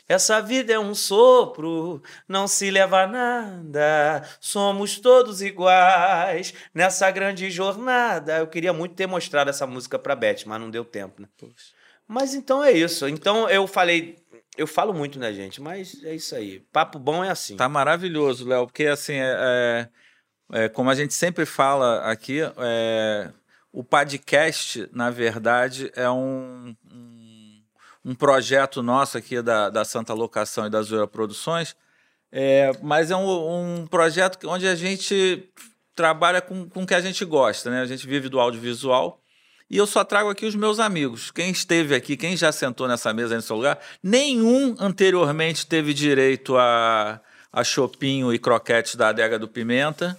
Essa vida é um sopro, não se leva a nada, somos todos iguais nessa grande jornada. Eu queria muito ter mostrado essa música pra Beth, mas não deu tempo, né? Poxa. Mas então é isso. Então eu falei, eu falo muito, né, gente? Mas é isso aí. Papo bom é assim. Tá maravilhoso, Léo, porque assim, é, é é, como a gente sempre fala aqui, é, o podcast, na verdade, é um, um, um, projeto nosso aqui da, da Santa Locação e da Zoeira Produções, é, mas é um, um, projeto onde a gente trabalha com, com o que a gente gosta, né? A gente vive do audiovisual. E eu só trago aqui os meus amigos. Quem esteve aqui, quem já sentou nessa mesa nesse lugar, nenhum anteriormente teve direito a, a chopinho e croquetes da adega do Pimenta.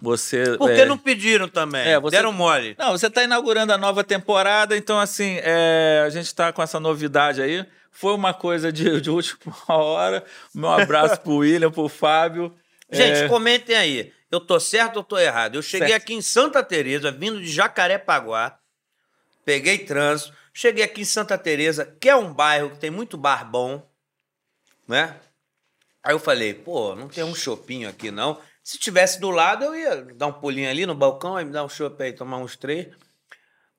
Você, Por que é... não pediram também? É, você... Deram mole. Não, você está inaugurando a nova temporada, então assim, é... a gente está com essa novidade aí. Foi uma coisa de, de última hora. Meu abraço pro William, pro Fábio. Gente, é... comentem aí. Eu tô certo ou tô errado? Eu cheguei certo. aqui em Santa Teresa, vindo de Jacarepaguá, peguei trânsito, cheguei aqui em Santa Teresa, que é um bairro que tem muito bar bom, né? Aí eu falei, pô, não tem um chopinho aqui não. Se tivesse do lado, eu ia dar um pulinho ali no balcão, e me dar um chopp aí, tomar uns três.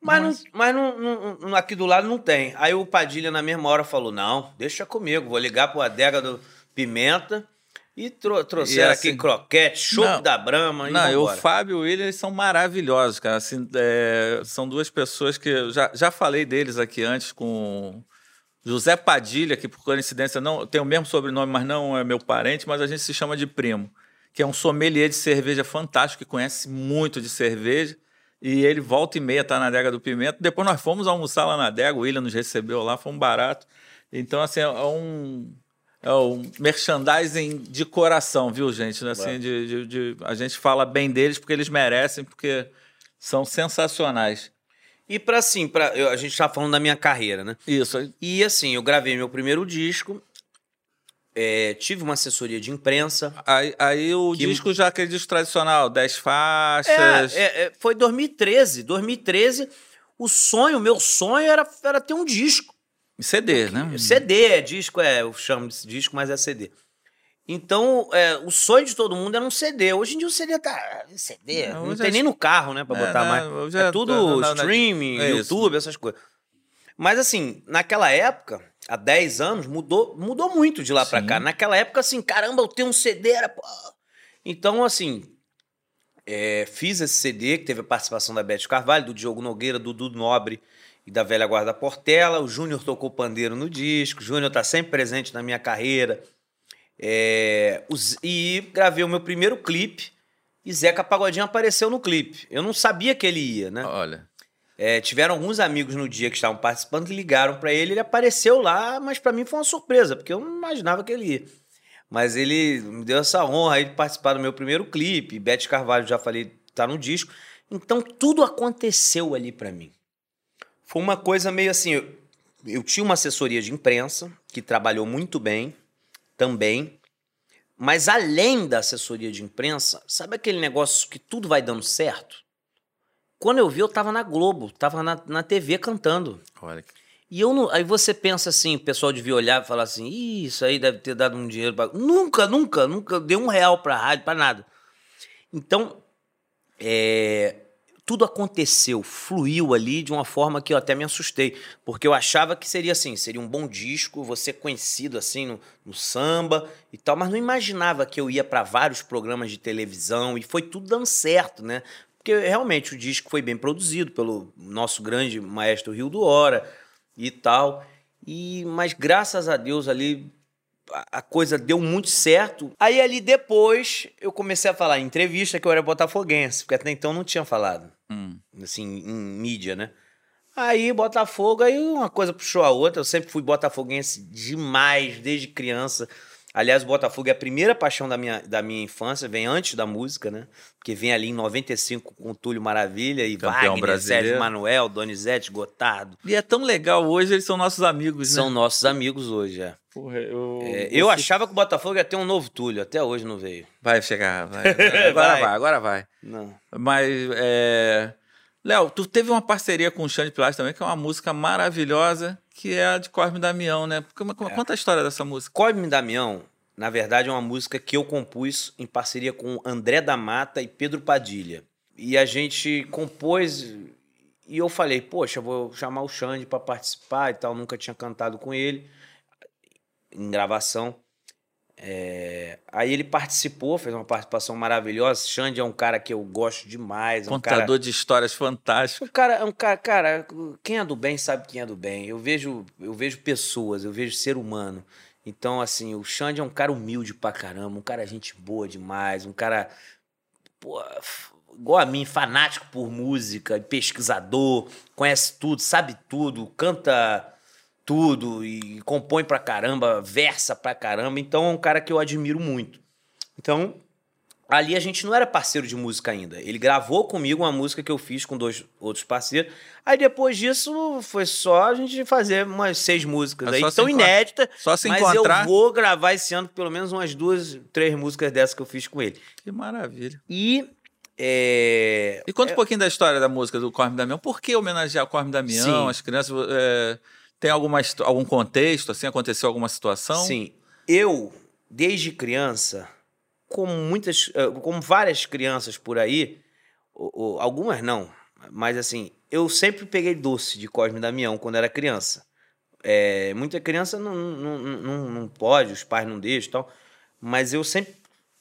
Mas, Não, mas não, não, aqui do lado não tem. Aí o Padilha, na mesma hora, falou: não, deixa comigo, vou ligar pro adega do Pimenta. E tro trouxeram e assim, aqui croquete, chopp da Brama. Não, e o Fábio e o William são maravilhosos, cara. Assim, é, são duas pessoas que eu já, já falei deles aqui antes com José Padilha, que por coincidência não tem o mesmo sobrenome, mas não é meu parente, mas a gente se chama de primo que é um sommelier de cerveja fantástico, que conhece muito de cerveja. E ele volta e meia tá na adega do Pimenta. Depois nós fomos almoçar lá na adega, o William nos recebeu lá, foi um barato. Então, assim, é um, é um merchandising de coração, viu, gente? Assim, de, de, de, a gente fala bem deles porque eles merecem, porque são sensacionais. E para assim, pra, eu, a gente tá falando da minha carreira, né? Isso. E assim, eu gravei meu primeiro disco é, tive uma assessoria de imprensa. Aí, aí o que... disco já aquele disco tradicional, 10 faixas. É, é, é foi 2013. 2013, o sonho, meu sonho era, era ter um disco. CD, né? CD, é disco, é, eu chamo de disco, mas é CD. Então, é, o sonho de todo mundo era um CD. Hoje em dia o CD tá. CD, não, não tem nem no carro, né, pra é, botar mais. Já, é tudo streaming, YouTube, essas coisas. Mas assim, naquela época, há 10 anos, mudou, mudou muito de lá para cá. Naquela época, assim, caramba, eu tenho um CD, era. Pô. Então, assim, é, fiz esse CD, que teve a participação da Beth Carvalho, do Diogo Nogueira, do Dudu Nobre e da velha guarda Portela. O Júnior tocou pandeiro no disco. O Júnior está sempre presente na minha carreira. É, os, e gravei o meu primeiro clipe. E Zeca Pagodinho apareceu no clipe. Eu não sabia que ele ia, né? Olha. É, tiveram alguns amigos no dia que estavam participando que ligaram para ele. Ele apareceu lá, mas para mim foi uma surpresa, porque eu não imaginava que ele ia. Mas ele me deu essa honra aí de participar do meu primeiro clipe. Beth Carvalho, já falei, tá no disco. Então tudo aconteceu ali para mim. Foi uma coisa meio assim. Eu, eu tinha uma assessoria de imprensa que trabalhou muito bem também. Mas além da assessoria de imprensa, sabe aquele negócio que tudo vai dando certo? Quando eu vi, eu tava na Globo, tava na, na TV cantando. Olha. E eu não, aí você pensa assim, o pessoal devia olhar e falar assim, isso aí deve ter dado um dinheiro para Nunca, nunca, nunca deu um real pra rádio, para nada. Então, é, tudo aconteceu, fluiu ali de uma forma que eu até me assustei, porque eu achava que seria assim, seria um bom disco, você conhecido assim no, no samba e tal, mas não imaginava que eu ia para vários programas de televisão e foi tudo dando certo, né? Porque realmente o disco foi bem produzido pelo nosso grande maestro Rio do Hora e tal. E mas graças a Deus ali a coisa deu muito certo. Aí ali depois eu comecei a falar em entrevista que eu era botafoguense, porque até então não tinha falado. Hum. Assim, em mídia, né? Aí Botafogo, aí uma coisa puxou a outra. Eu sempre fui botafoguense demais, desde criança. Aliás, o Botafogo é a primeira paixão da minha, da minha infância, vem antes da música, né? Porque vem ali em 95 com o Túlio Maravilha e Campeão Wagner, brasileiro. Sérgio Manuel, Donizete, Gotardo. E é tão legal hoje, eles são nossos amigos, né? São nossos amigos hoje, é. Porra, eu... É, eu achava que o Botafogo ia ter um novo Túlio, até hoje não veio. Vai chegar, vai. Agora vai. vai, agora vai. Não. Mas, é... Léo, tu teve uma parceria com o Xande Pilares também, que é uma música maravilhosa, que é a de Cosme Damião, né? É. Conta a história dessa música. Cosme Damião, na verdade, é uma música que eu compus em parceria com André da Mata e Pedro Padilha. E a gente compôs e eu falei, poxa, vou chamar o Xande para participar e tal, nunca tinha cantado com ele em gravação. É... Aí ele participou, fez uma participação maravilhosa. Xande é um cara que eu gosto demais. Contador um cara... de histórias fantástico. Um cara, é um cara, cara, quem é do bem sabe quem é do bem. Eu vejo, eu vejo pessoas, eu vejo ser humano. Então, assim, o Xande é um cara humilde pra caramba, um cara gente boa demais, um cara pô, igual a mim, fanático por música, pesquisador, conhece tudo, sabe tudo, canta tudo e compõe pra caramba, versa pra caramba. Então é um cara que eu admiro muito. Então, ali a gente não era parceiro de música ainda. Ele gravou comigo uma música que eu fiz com dois outros parceiros. Aí depois disso foi só a gente fazer umas seis músicas é aí, tão inéditas. Só se mas encontrar. eu vou gravar esse ano pelo menos umas duas, três músicas dessas que eu fiz com ele. Que maravilha. E é... E conta é... um pouquinho da história da música do Corme Damião. Por que homenagear o Corme Damião, Sim. as crianças? É... Tem alguma, algum contexto, assim? Aconteceu alguma situação? Sim. Eu, desde criança, como muitas, como várias crianças por aí, algumas não, mas assim, eu sempre peguei doce de Cosme Damião quando era criança. É, muita criança não, não, não, não pode, os pais não deixam e tal, mas eu sempre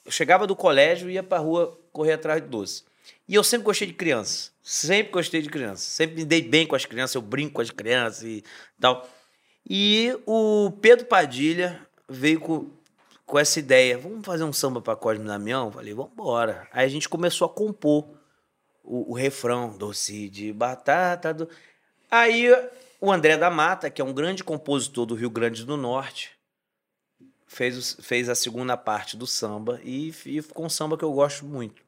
eu chegava do colégio e ia pra rua correr atrás de doce. E eu sempre gostei de criança. Sempre gostei de criança. Sempre me dei bem com as crianças, eu brinco com as crianças e tal. E o Pedro Padilha veio com, com essa ideia. Vamos fazer um samba para Cosme Damião? Falei, vamos embora. Aí a gente começou a compor o, o refrão. Doce de batata. Do... Aí o André da Mata, que é um grande compositor do Rio Grande do Norte, fez, fez a segunda parte do samba e, e ficou um samba que eu gosto muito.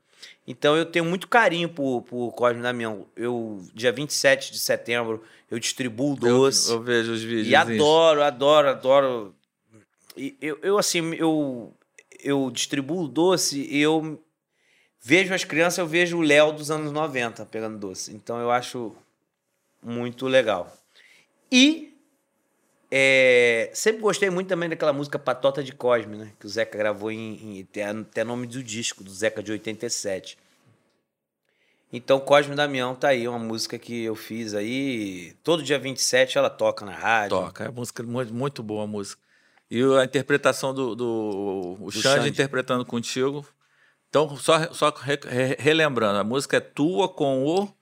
Então eu tenho muito carinho por, por Cosme Damião. Eu, dia 27 de setembro, eu distribuo doce. Eu, eu vejo os vídeos. E adoro, adoro, adoro. E eu, eu assim, eu, eu distribuo doce e eu vejo as crianças, eu vejo o Léo dos anos 90 pegando doce. Então eu acho muito legal. E é, sempre gostei muito também daquela música Patota de Cosme, né? Que o Zeca gravou em, em até nome do disco, do Zeca de 87. Então, Cosme Damião tá aí, uma música que eu fiz aí. Todo dia 27 ela toca na rádio. Toca, é música muito, muito boa a música. E a interpretação do, do, o do Xande, Xande interpretando contigo. Então, só, só re, relembrando, a música é tua com o.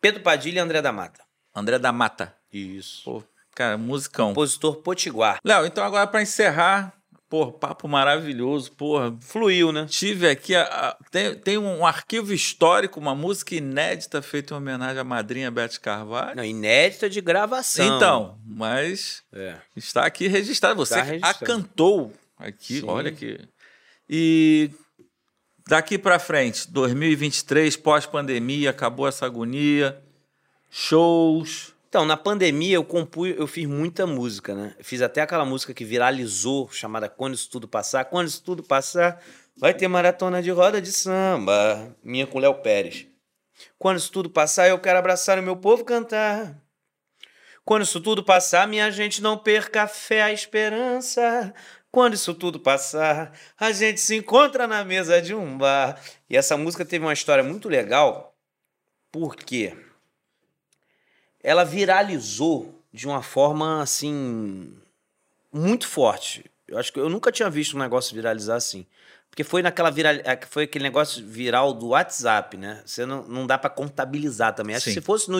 Pedro Padilha e André da Mata. André da Mata. Isso. Pô, cara, musicão. Compositor Potiguar. Léo, então agora para encerrar, pô, papo maravilhoso, porra. Fluiu, né? Tive aqui, a- a- tem, tem um arquivo histórico, uma música inédita feita em homenagem à madrinha Beth Carvalho. Não, inédita de gravação. Então, mas É. está aqui registrado. Você que registrado. a cantou aqui, Sim. olha aqui. E daqui para frente, 2023, pós-pandemia, acabou essa agonia, shows. Então, na pandemia eu compus, eu fiz muita música, né? Fiz até aquela música que viralizou, chamada Quando Isso Tudo Passar. Quando Isso Tudo Passar, vai ter maratona de roda de samba. Minha com Léo Pérez. Quando isso tudo passar, eu quero abraçar o meu povo cantar. Quando isso tudo passar, minha gente não perca a fé, a esperança. Quando isso tudo passar, a gente se encontra na mesa de um bar. E essa música teve uma história muito legal, porque ela viralizou de uma forma assim muito forte. Eu acho que eu nunca tinha visto um negócio viralizar assim. Porque foi naquela viral, é, foi aquele negócio viral do WhatsApp, né? Você não, não dá pra contabilizar também. Acho Sim. que se fosse no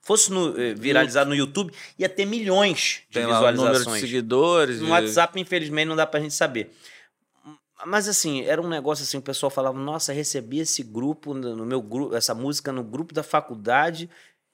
fosse no, eh, viralizar no YouTube, ia ter milhões de Tem lá o número de visualizações. seguidores. No de- WhatsApp, infelizmente, não dá pra gente saber. Mas assim, era um negócio assim, o pessoal falava, nossa, recebi esse grupo no meu grupo, essa música no grupo da faculdade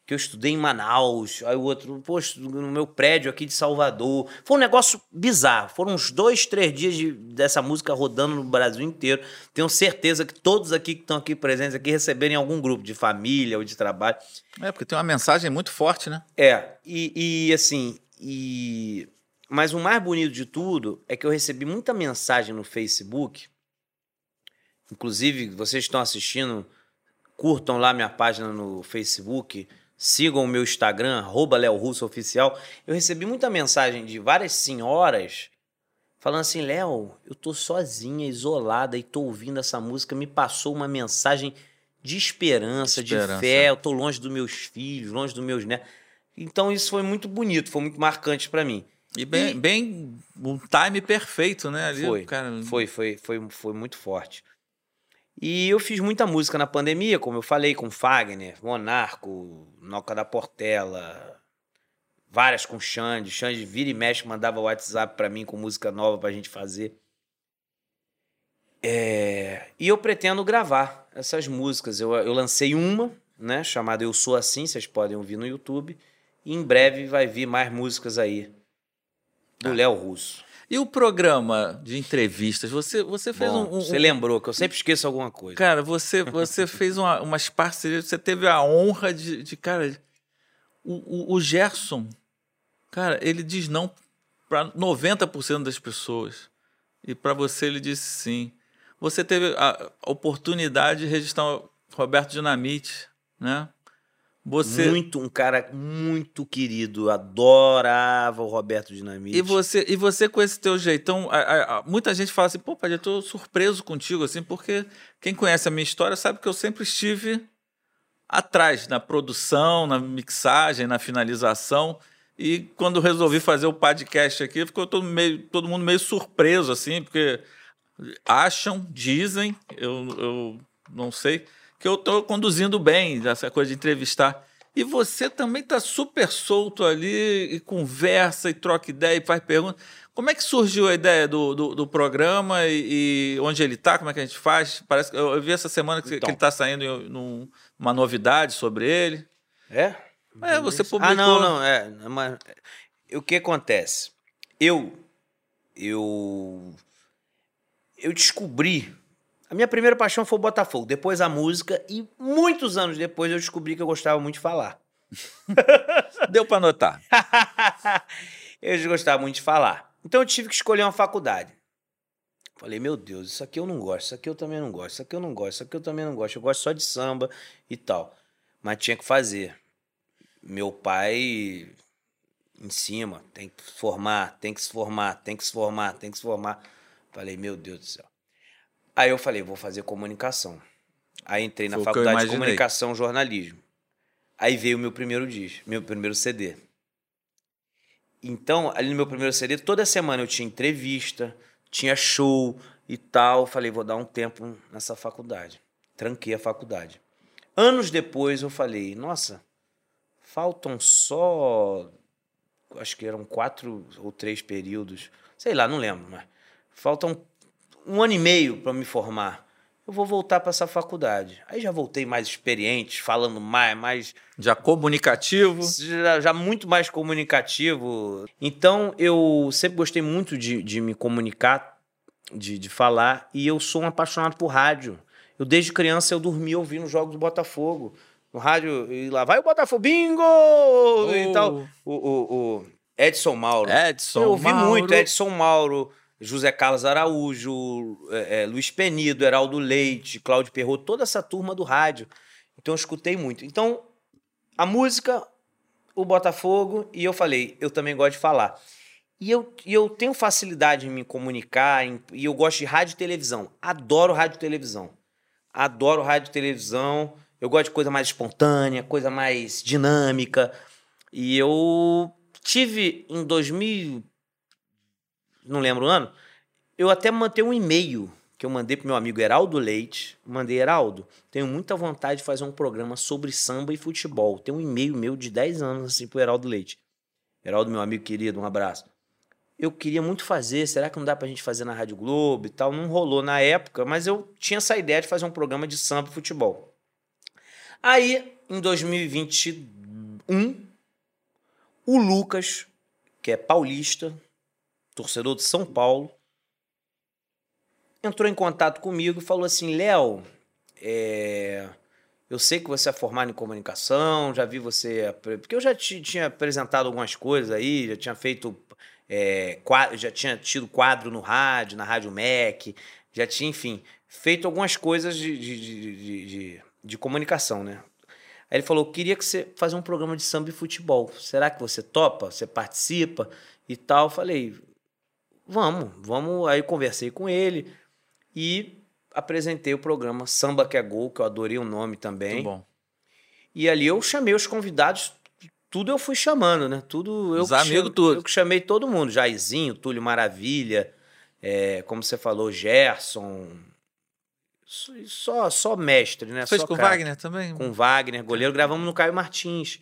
que eu estudei em Manaus. Aí o outro, poxa, no meu prédio aqui de Salvador. Foi um negócio bizarro. Foram uns dois, três dias de- dessa música rodando no Brasil inteiro. Tenho certeza que todos aqui que estão aqui presentes aqui receberam em algum grupo de família ou de trabalho. É, porque tem uma mensagem muito forte, né? É, e, e, assim, e mas o mais bonito de tudo é que eu recebi muita mensagem no Facebook. Inclusive, vocês estão assistindo, curtam lá minha página no Facebook, sigam o meu Instagram, arroba Léo Russo Oficial. Eu recebi muita mensagem de várias senhoras falando assim, Léo, eu tô sozinha, isolada, e tô ouvindo essa música, me passou uma mensagem de esperança, de Esperança. fé, eu tô longe dos meus filhos, longe dos meus netos. Então isso foi muito bonito, foi muito marcante pra mim. E bem, E- bem um time perfeito, né? Ali, Foi, cara, Foi, foi, foi, foi muito forte. E eu fiz muita música na pandemia, como eu falei, com Fagner, Monarco, Noca da Portela, várias com Xande. Xande vira e mexe, mandava WhatsApp pra mim com música nova pra gente fazer. É, E eu pretendo gravar essas músicas. Eu, eu lancei uma, né, chamada Eu Sou Assim, vocês podem ouvir no YouTube. E em breve vai vir mais músicas aí do Léo Russo. E o programa de entrevistas? Você, você fez Bom, um, um- Você lembrou que eu sempre esqueço alguma coisa. Cara, você, você fez uma- umas parcerias, você teve a honra de. de, cara, o, o, o Gerson, cara, ele diz não para 90% das pessoas. E para você ele disse sim. Você teve a oportunidade de registrar o Roberto Dinamite, né? Você, Muito, um cara muito querido. Adorava o Roberto Dinamite. E você, e você com esse teu jeitão, a- a- a- muita gente fala assim, pô, Padre, eu tô surpreso contigo, assim, porque quem conhece a minha história sabe que eu sempre estive atrás, na produção, na mixagem, na finalização. E quando resolvi fazer o podcast aqui, ficou todo, meio, todo mundo meio surpreso, assim, porque acham, dizem, eu, eu não sei, que eu estou conduzindo bem essa coisa de entrevistar. E você também está super solto ali, e conversa, e troca ideia, e faz perguntas. Como é que surgiu a ideia do, do, do programa e, e onde ele está? Como é que a gente faz? Parece que eu, eu vi essa semana que, que Então. ele está saindo em num- uma novidade sobre ele. É? É, você publicou. Ah, não, não. É, mas, o que acontece? Eu. Eu. Eu descobri. A minha primeira paixão foi o Botafogo, depois a música, e muitos anos depois eu descobri que eu gostava muito de falar. Deu para notar. eu gostava muito de falar. Então eu tive que escolher uma faculdade. Falei, meu Deus, isso aqui eu não gosto, isso aqui eu também não gosto, isso aqui eu não gosto, isso aqui eu também não gosto. Eu gosto só de samba e tal. Mas tinha que fazer. Meu pai em cima, tem que se formar, tem que se formar, tem que se formar, tem que se formar. Falei, meu Deus do céu. Aí eu falei, vou fazer comunicação. Aí entrei na Foi faculdade de comunicação e jornalismo. Aí veio o meu primeiro disco, meu primeiro CD. Então, ali no meu primeiro CD, toda semana eu tinha entrevista, tinha show e tal. Falei, vou dar um tempo nessa faculdade. Tranquei a faculdade. Anos depois eu falei, nossa, Faltam só. Acho que eram quatro ou três períodos. Sei lá, não lembro, mas. Faltam um ano e meio para me formar. Eu vou voltar para essa faculdade. Aí já voltei mais experiente, falando mais, mais Já comunicativo. já, já muito mais comunicativo. Então, eu sempre gostei muito de, de me comunicar, de, de falar, e eu sou um apaixonado por rádio. Eu, desde criança, eu dormia ouvindo os jogos do Botafogo. No rádio, e lá vai o Botafogo, bingo! E tal. O, o, o Edson Mauro. Edson. eu ouvi Mauro. muito Edson Mauro, José Carlos Araújo, é, é, Luiz Penido, Heraldo Leite, Cláudio Perrot, toda essa turma do rádio. Então eu escutei muito. Então, a música, o Botafogo, e eu falei, eu também gosto de falar. E eu, e eu tenho facilidade em me comunicar, em- e eu gosto de rádio e televisão. Adoro rádio e televisão. Adoro rádio e televisão. Eu gosto de coisa mais espontânea, coisa mais dinâmica. E eu tive em 2000, não lembro o ano, eu até mandei um e-mail que eu mandei pro meu amigo Heraldo Leite. Mandei, Heraldo, tenho muita vontade de fazer um programa sobre samba e futebol. Tem um e-mail meu de 10 anos assim pro Heraldo Leite. Heraldo, meu amigo querido, um abraço. Eu queria muito fazer, será que não dá pra gente fazer na Rádio Globo e tal? Não rolou na época, mas eu tinha essa ideia de fazer um programa de samba e futebol. Aí, em 2021, o Lucas, que é paulista, torcedor de São Paulo, entrou em contato comigo e falou assim: Léo, é, eu sei que você é formado em comunicação, já vi você. Porque eu já ti- tinha apresentado algumas coisas aí, já tinha feito. é, qua- já tinha tido quadro no rádio, na Rádio MEC, já tinha, enfim, feito algumas coisas de, de, de, de, de- comunicação, né? Aí ele falou: queria que você fazer um programa de samba e futebol. Será que você topa? Você participa e tal? Falei: vamos, vamos. Aí conversei com ele e apresentei o programa Samba que é Gol, que eu adorei o nome também. Muito bom. E ali eu chamei os convidados, tudo eu fui chamando, né? Tudo eu Os que amigos, tudo. Eu que chamei todo mundo, Jairzinho, Túlio Maravilha, é, como você falou, Gerson. Só- Só, mestre, né? Fez Só com o craque Wagner também? com Wagner, goleiro, gravamos no Caio Martins.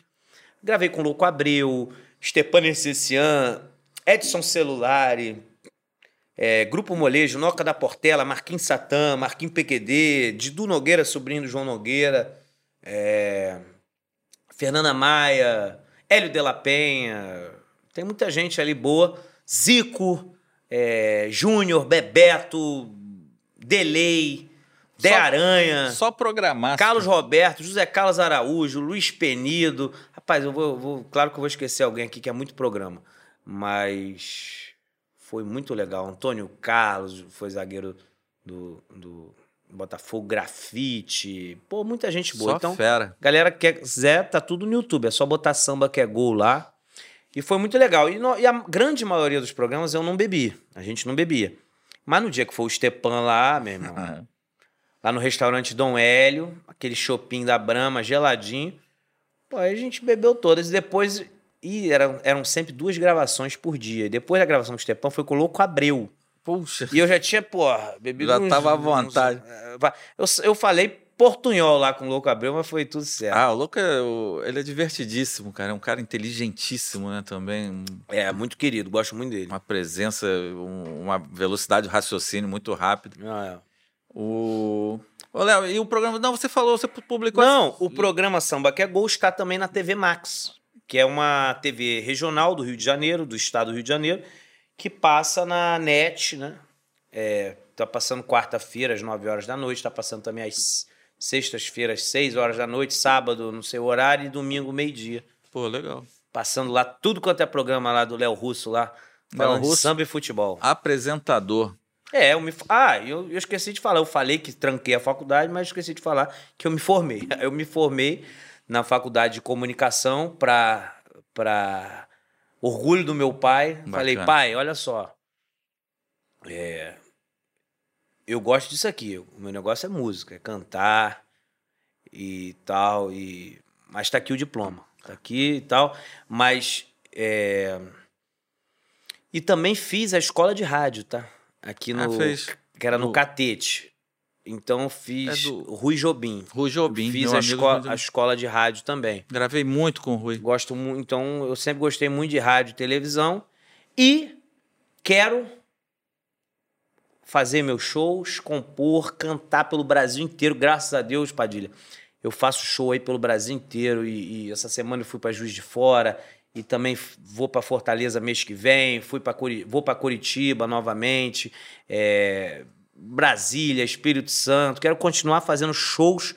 Gravei com Louco Abreu, Stepan Essessian, Edson Celulari, é, Grupo Molejo, Noca da Portela, Marquinhos Satã, Marquinhos PQD, Didu Nogueira, sobrinho do João Nogueira, é, Fernanda Maia, Hélio de la Penha, tem muita gente ali boa, Zico, é, Júnior, Bebeto, Delay, De Só- Aranha. Só programar. Carlos Roberto, José Carlos Araújo, Luiz Penido. Rapaz, eu vou, eu vou- Claro que eu vou esquecer alguém aqui que é muito programa. Mas foi muito legal. Antônio Carlos foi zagueiro do, do Botafogo, grafite. Pô, muita gente boa. Só então, fera. galera que quiser, tá tudo no YouTube. É só botar samba que é gol lá. E foi muito legal. E, no- e a grande maioria dos programas eu não bebi. A gente não bebia. Mas no dia que foi o Stepan lá, meu irmão, Ah, lá no restaurante Dom Hélio, aquele shopping da Brahma geladinho. Pô, aí a gente bebeu todas e depois. E eram, eram sempre duas gravações por dia. E depois da gravação do Stepan foi com o Louco Abreu. Puxa. E eu já tinha, porra, bebido. Já uns- tava à uns- vontade. eh, va- eu, eu falei portunhol lá com o Louco Abreu, mas foi tudo certo. Ah, o louco é, o- ele é divertidíssimo, cara. É um cara inteligentíssimo, né? Também. É, muito querido, gosto muito dele. Uma presença, um- uma velocidade de raciocínio muito rápida. Ah, O. Ô, Léo, e o programa. Não, você falou, você é. publicou. Não, o programa Samba que é Gol está também na TV Max, que é uma TV regional do Rio de Janeiro, do estado do Rio de Janeiro, que passa na net, né? É, tá passando quarta-feira às 9 horas da noite, tá passando também às sextas-feiras, 6 horas da noite, sábado, no seu horário, e domingo, meio-dia. Pô, legal. Passando lá tudo quanto é programa lá do Léo Russo lá, falando de Russo. samba e futebol. Apresentador. É, eu me. Ah, eu, eu esqueci de falar. Eu falei que tranquei a faculdade, mas esqueci de falar que eu me formei. Eu me formei na faculdade de comunicação para para orgulho do meu pai. Bacana. Falei, pai, olha só. É, eu gosto disso aqui. O meu negócio é música, é cantar e tal. E, mas tá aqui o diploma. Tá aqui e tal. Mas. é, e também fiz a escola de rádio, tá? Aqui Ah, no. fez. Que era no No- Catete. Então eu fiz É do- Rui Jobim. Rui Jobim, Fiz meu a, esco- a escola de rádio também. Gravei muito com o Rui. Gosto muito, então eu sempre gostei muito de rádio e televisão e quero fazer meus shows, compor, cantar pelo Brasil inteiro, graças a Deus, Padilha. Eu faço show aí pelo Brasil inteiro e, e essa semana eu fui para Juiz de Fora e também vou para Fortaleza mês que vem, fui para vou para Curitiba novamente, é, Brasília, Espírito Santo. Quero continuar fazendo shows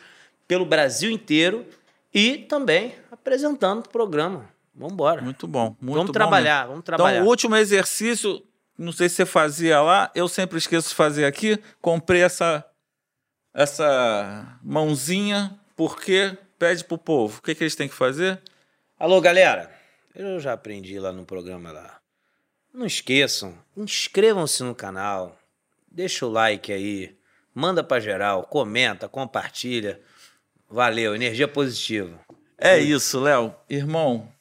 pelo Brasil inteiro e também apresentando o programa. Vamos embora. Muito bom. Muito Vamos bom trabalhar, vamos trabalhar. Então, o último exercício, não sei se você fazia lá, eu sempre esqueço de fazer aqui. Comprei essa, essa mãozinha, porque pede pro povo. O que, que eles têm que fazer? Alô, galera. Eu já aprendi lá no programa lá. Não esqueçam, inscrevam-se no canal, deixa o like aí, manda pra geral, comenta, compartilha. Valeu, energia positiva. É isso, Léo. Irmão,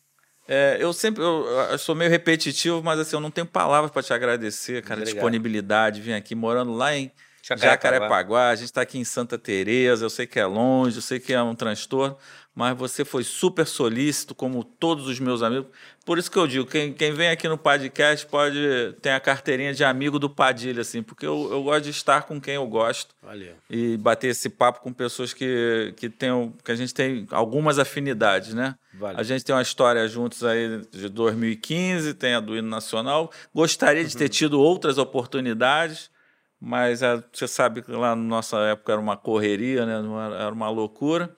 é, eu sempre eu, eu sou meio repetitivo, mas assim, eu não tenho palavras para te agradecer, cara. Obrigado. Disponibilidade, vim aqui morando lá em Jacarepaguá. Jacarepaguá. A gente está aqui em Santa Teresa. Eu sei que é longe, eu sei que é um transtorno, mas você foi super solícito, como todos os meus amigos. Por isso que eu digo, quem, quem vem aqui no podcast pode ter a carteirinha de amigo do Padilha, assim, porque eu, eu gosto de estar com quem eu gosto Valeu. e bater esse papo com pessoas que, que, tem, que a gente tem algumas afinidades, né? Valeu. A gente tem uma história juntos aí de 2015, tem a do hino nacional. Gostaria de ter tido outras oportunidades, mas ah, você sabe que lá na nossa época era uma correria, né? Era uma loucura.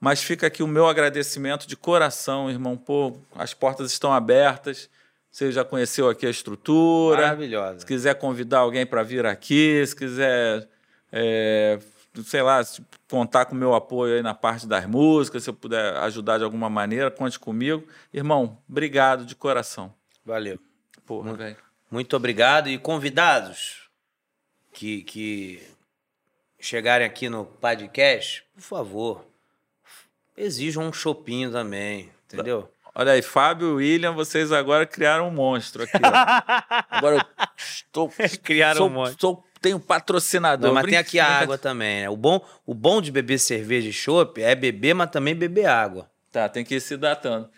Mas fica aqui o meu agradecimento de coração, irmão. Pô, as portas estão abertas. Você já conheceu aqui a estrutura. Maravilhosa. Se quiser convidar alguém para vir aqui, se quiser, é, sei lá, contar com o meu apoio aí na parte das músicas, se eu puder ajudar de alguma maneira, conte comigo. Irmão, obrigado de coração. Valeu. Porra, velho. Muito obrigado. E convidados que, que chegarem aqui no podcast, por favor, exijam um chopinho também, entendeu? Olha aí, Fábio e William, vocês agora criaram um monstro aqui. ó. agora eu estou. Criaram sou, um monstro. sou- tenho patrocinador. Não, mas tem aqui a água também, né? O bom, o bom de beber cerveja e chopp é beber, mas também beber água. Tá, tem que ir se datando.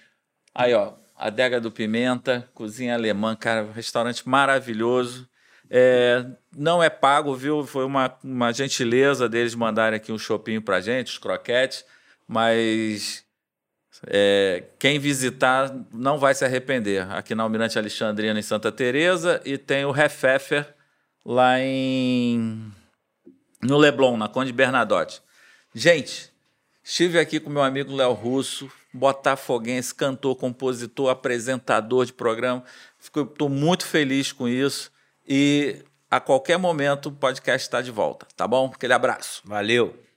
Aí, ó, Adega do Pimenta, cozinha alemã, cara, restaurante maravilhoso. É, não é pago, viu? Foi uma, uma gentileza deles mandarem aqui um chopinho pra gente, os croquetes, mas é, quem visitar não vai se arrepender. Aqui na Almirante Alexandrina, em Santa Teresa, e tem o Refefer lá em no Leblon, na Conde Bernadotte. Gente, estive aqui com meu amigo Léo Russo, botafoguense, cantor, compositor, apresentador de programa. Estou muito feliz com isso e a qualquer momento o podcast está de volta, tá bom? Aquele abraço. Valeu.